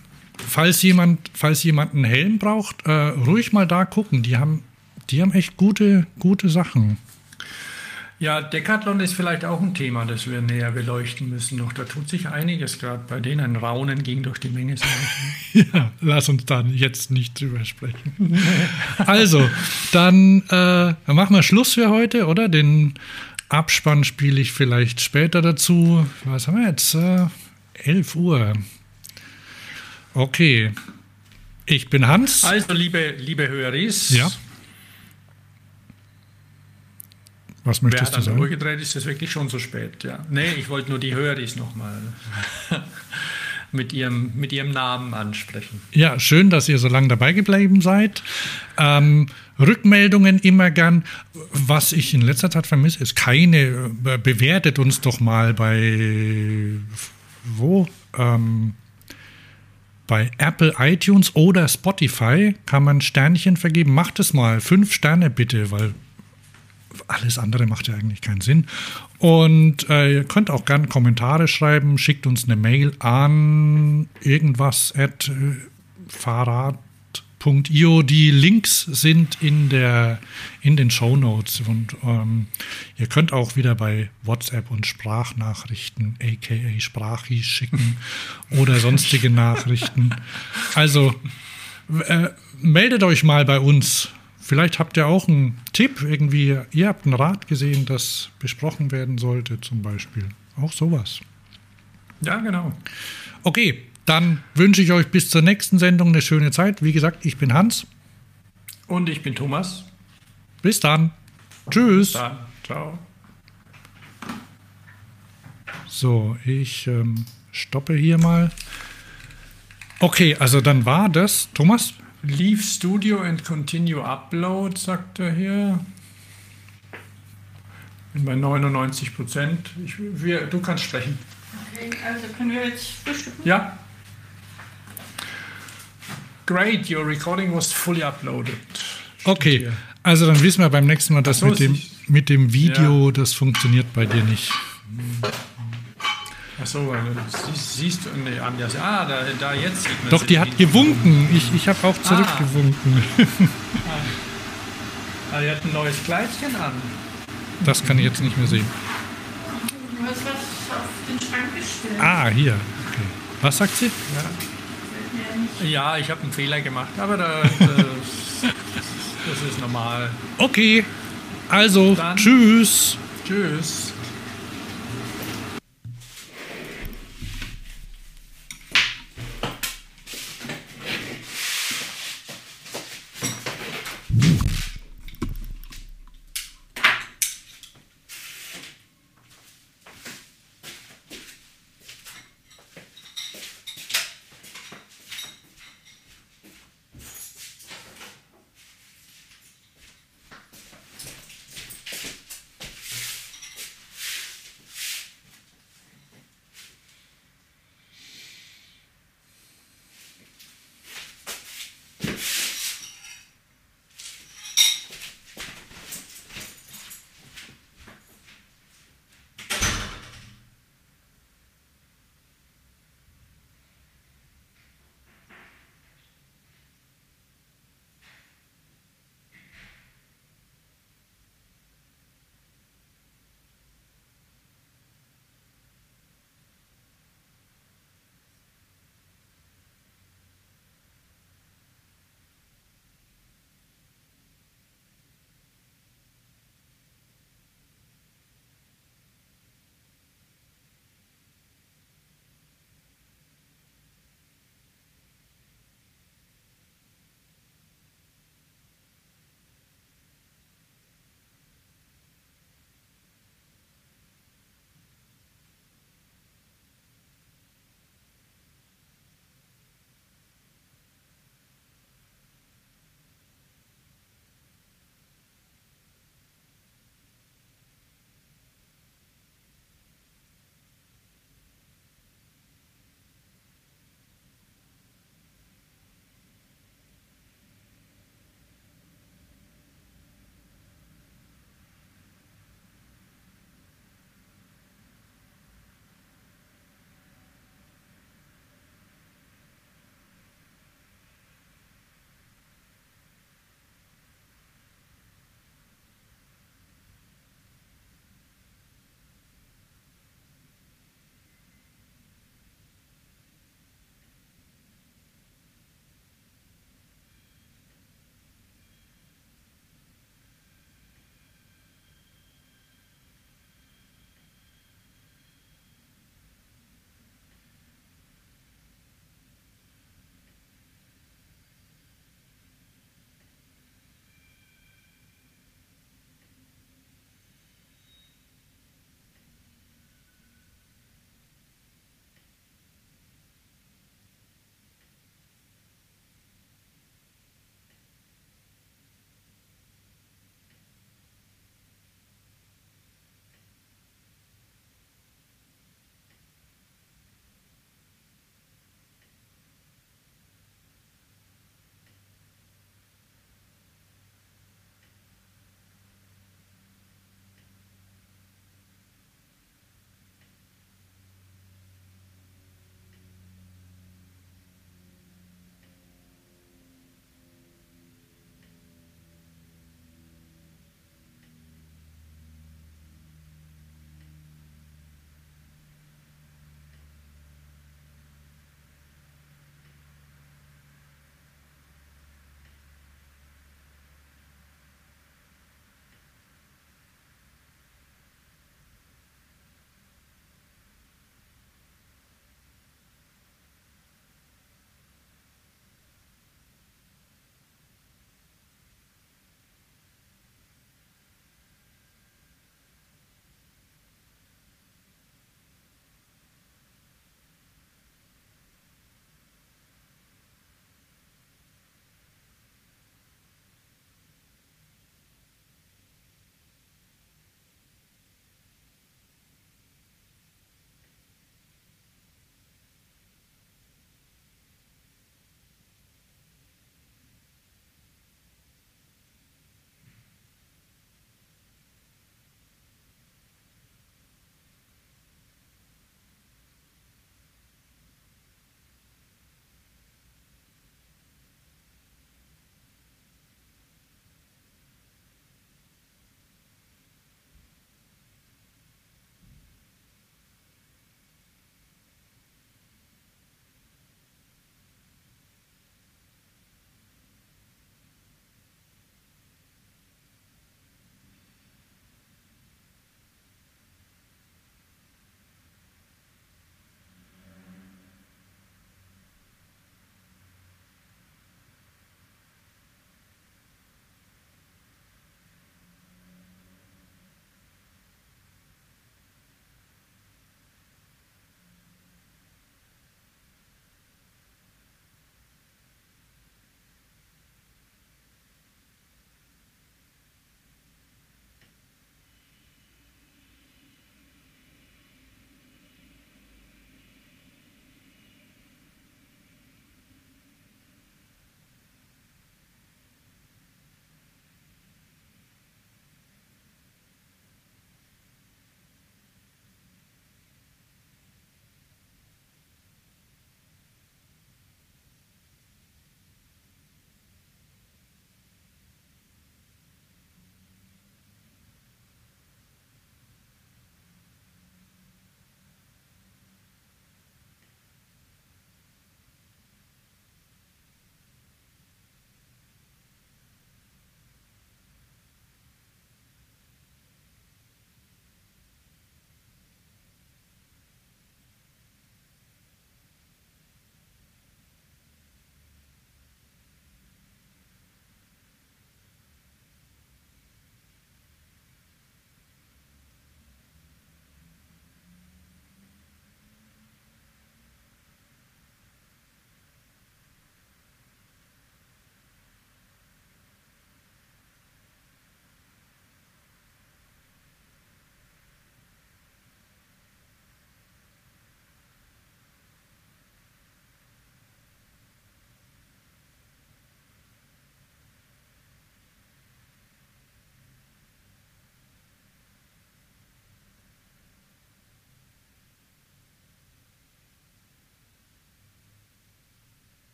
falls jemand, falls jemand einen Helm braucht, äh, ruhig mal da gucken. Die haben, die haben echt gute, gute Sachen. Ja, Decathlon ist vielleicht auch ein Thema, das wir näher beleuchten müssen. Noch da tut sich einiges gerade bei denen. Ein Raunen ging durch die Menge. ja, lass uns dann jetzt nicht drüber sprechen. also, dann, äh, machen wir Schluss für heute, oder? Den Abspann spiele ich vielleicht später dazu. Was haben wir jetzt? Äh, 11 Uhr. Okay. Ich bin Hans. Also, liebe, liebe Höreris. Ja. Was möchtest Wer du sagen? Wer ist es wirklich schon so spät, ja. Nee, ich wollte nur die Höreris nochmal mit ihrem, mit ihrem Namen ansprechen. Ja, schön, dass ihr so lange dabei geblieben seid. Ähm, Rückmeldungen immer gern. Was ich in letzter Zeit vermisse, ist keine. Äh, bewertet uns doch mal bei wo? Ähm, bei Apple iTunes oder Spotify kann man Sternchen vergeben. Macht es mal. Fünf Sterne bitte, weil alles andere macht ja eigentlich keinen Sinn. Und äh, ihr könnt auch gerne Kommentare schreiben. Schickt uns eine Mail an irgendwas at äh, Fahrrad Io. Die Links sind in, der, in den Show Notes und ähm, ihr könnt auch wieder bei WhatsApp und Sprachnachrichten, aka Sprachi, schicken oder sonstige Nachrichten. Also äh, meldet euch mal bei uns. Vielleicht habt ihr auch einen Tipp, irgendwie, ihr habt einen Rat gesehen, das besprochen werden sollte, zum Beispiel. Auch sowas. Ja, genau. Okay, dann wünsche ich euch bis zur nächsten Sendung eine schöne Zeit. Wie gesagt, ich bin Hans. Und ich bin Thomas. Bis dann. Tschüss. Bis dann. Ciao. So, ich ähm, stoppe hier mal. Okay, also dann war das, Thomas? Leave Studio and Continue Upload, sagt er hier. Bin bei 99 Prozent. Du kannst sprechen. Okay, also können wir jetzt frühstücken? Ja. Great, your recording was fully uploaded. Okay, also dann wissen wir beim nächsten Mal, dass so, mit, dem, mit dem Video, ja. das funktioniert bei dir nicht. Achso, weil du siehst, siehst du nee, an, ah, da, da jetzt sieht man Doch, die hat gewunken. Ich, ich habe auch ah. zurückgewunken. Ah. ah, die hat ein neues Kleidchen an. Das kann ich jetzt nicht mehr sehen. Du hast was auf den Schrank gestellt. Ah, hier. Okay. Was sagt sie? Ja. Ja, ich habe einen Fehler gemacht, aber da, das, das ist normal. Okay, also Dann, tschüss. Tschüss.